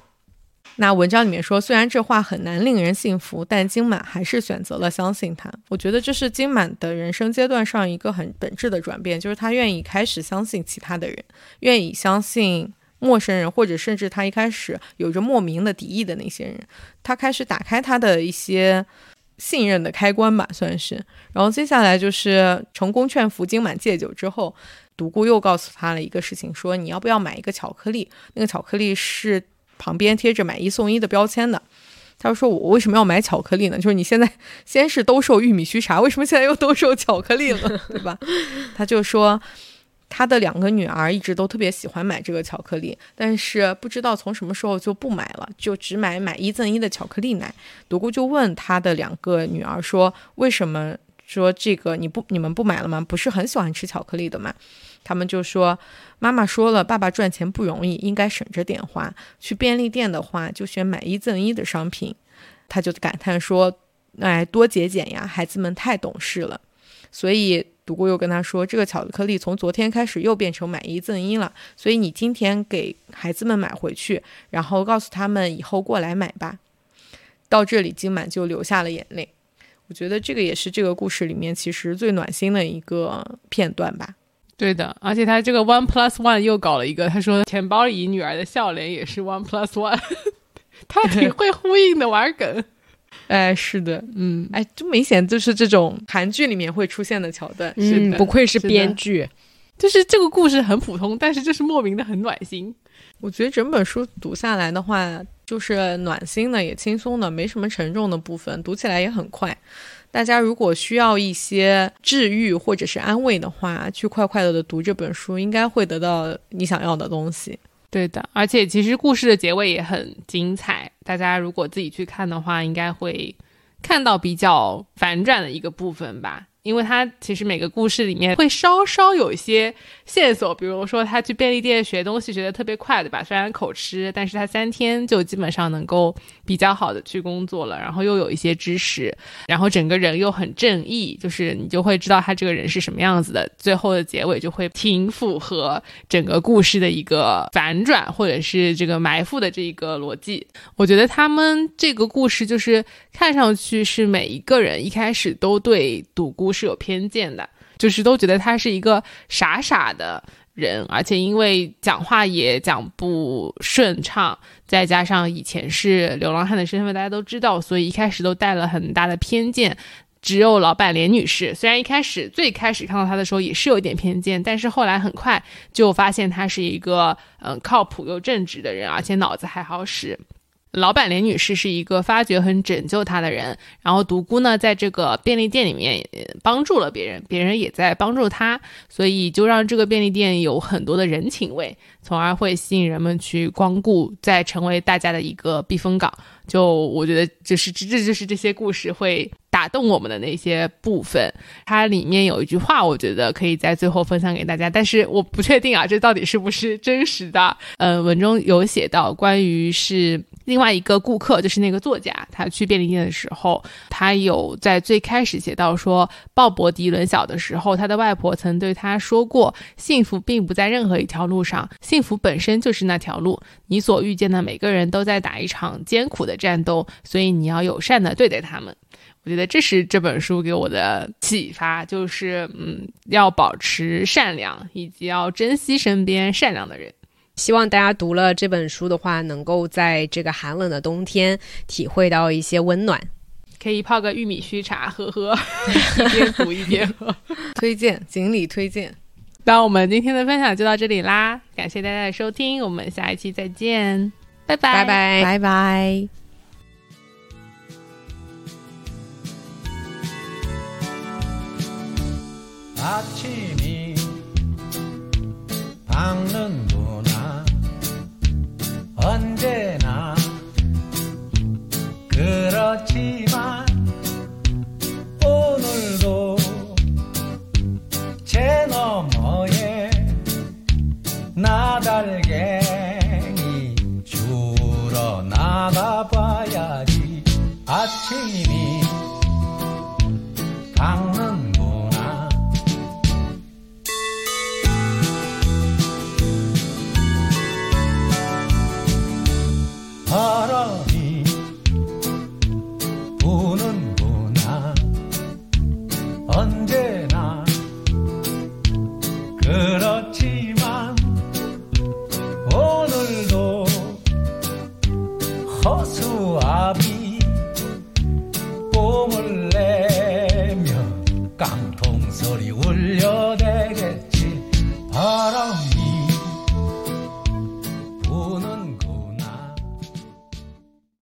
那文章里面说，虽然这话很难令人信服，但金满还是选择了相信他。我觉得这是金满的人生阶段上一个很本质的转变，就是他愿意开始相信其他的人，愿意相信陌生人，或者甚至他一开始有着莫名的敌意的那些人，他开始打开他的一些。信任的开关吧，算是。然后接下来就是成功劝服金满戒酒之后，独孤又告诉他了一个事情，说你要不要买一个巧克力？那个巧克力是旁边贴着买一送一的标签的。他说：“我为什么要买巧克力呢？就是你现在先是兜售玉米须茶，为什么现在又兜售巧克力了？对吧？”他就说。他的两个女儿一直都特别喜欢买这个巧克力，但是不知道从什么时候就不买了，就只买买一赠一的巧克力奶。独孤就问他的两个女儿说：“为什么说这个你不你们不买了吗？不是很喜欢吃巧克力的吗？”他们就说：“妈妈说了，爸爸赚钱不容易，应该省着点花。去便利店的话，就选买一赠一的商品。”他就感叹说：“哎，多节俭呀，孩子们太懂事了。”所以。独孤又跟他说：“这个巧克力从昨天开始又变成买一赠一了，所以你今天给孩子们买回去，然后告诉他们以后过来买吧。”到这里，金满就流下了眼泪。我觉得这个也是这个故事里面其实最暖心的一个片段吧。对的，而且他这个 one plus one 又搞了一个，他说钱包里女儿的笑脸也是 one plus one，他挺会呼应的，玩梗。哎，是的，嗯，哎，就明显就是这种韩剧里面会出现的桥段，嗯，不愧是编剧，就是这个故事很普通，但是就是莫名的很暖心。我觉得整本书读下来的话，就是暖心的，也轻松的，没什么沉重的部分，读起来也很快。大家如果需要一些治愈或者是安慰的话，去快快乐的读这本书，应该会得到你想要的东西。对的，而且其实故事的结尾也很精彩。大家如果自己去看的话，应该会看到比较反转的一个部分吧。因为他其实每个故事里面会稍稍有一些线索，比如说他去便利店学东西学的特别快，对吧？虽然口吃，但是他三天就基本上能够比较好的去工作了，然后又有一些知识，然后整个人又很正义，就是你就会知道他这个人是什么样子的。最后的结尾就会挺符合整个故事的一个反转，或者是这个埋伏的这一个逻辑。我觉得他们这个故事就是看上去是每一个人一开始都对赌孤。是有偏见的，就是都觉得他是一个傻傻的人，而且因为讲话也讲不顺畅，再加上以前是流浪汉的身份，大家都知道，所以一开始都带了很大的偏见。只有老板连女士，虽然一开始最开始看到他的时候也是有一点偏见，但是后来很快就发现他是一个嗯靠谱又正直的人，而且脑子还好使。老板连女士是一个发掘和拯救她的人，然后独孤呢，在这个便利店里面帮助了别人，别人也在帮助他，所以就让这个便利店有很多的人情味，从而会吸引人们去光顾，再成为大家的一个避风港。就我觉得，就是这这就是这些故事会打动我们的那些部分。它里面有一句话，我觉得可以在最后分享给大家，但是我不确定啊，这到底是不是真实的？呃，文中有写到关于是。另外一个顾客就是那个作家，他去便利店的时候，他有在最开始写到说，鲍勃迪伦小的时候，他的外婆曾对他说过，幸福并不在任何一条路上，幸福本身就是那条路。你所遇见的每个人都在打一场艰苦的战斗，所以你要友善的对待他们。我觉得这是这本书给我的启发，就是嗯，要保持善良，以及要珍惜身边善良的人。希望大家读了这本书的话，能够在这个寒冷的冬天体会到一些温暖。可以泡个玉米须茶喝喝，一边读一边喝。推荐，锦鲤推荐。那我们今天的分享就到这里啦，感谢大家的收听，我们下一期再见，拜拜拜拜拜拜。 아침이 밝는구나 언제나 그렇지만 오늘도 제 너머에 나달갱이 주러 나가봐야지 아침이 밝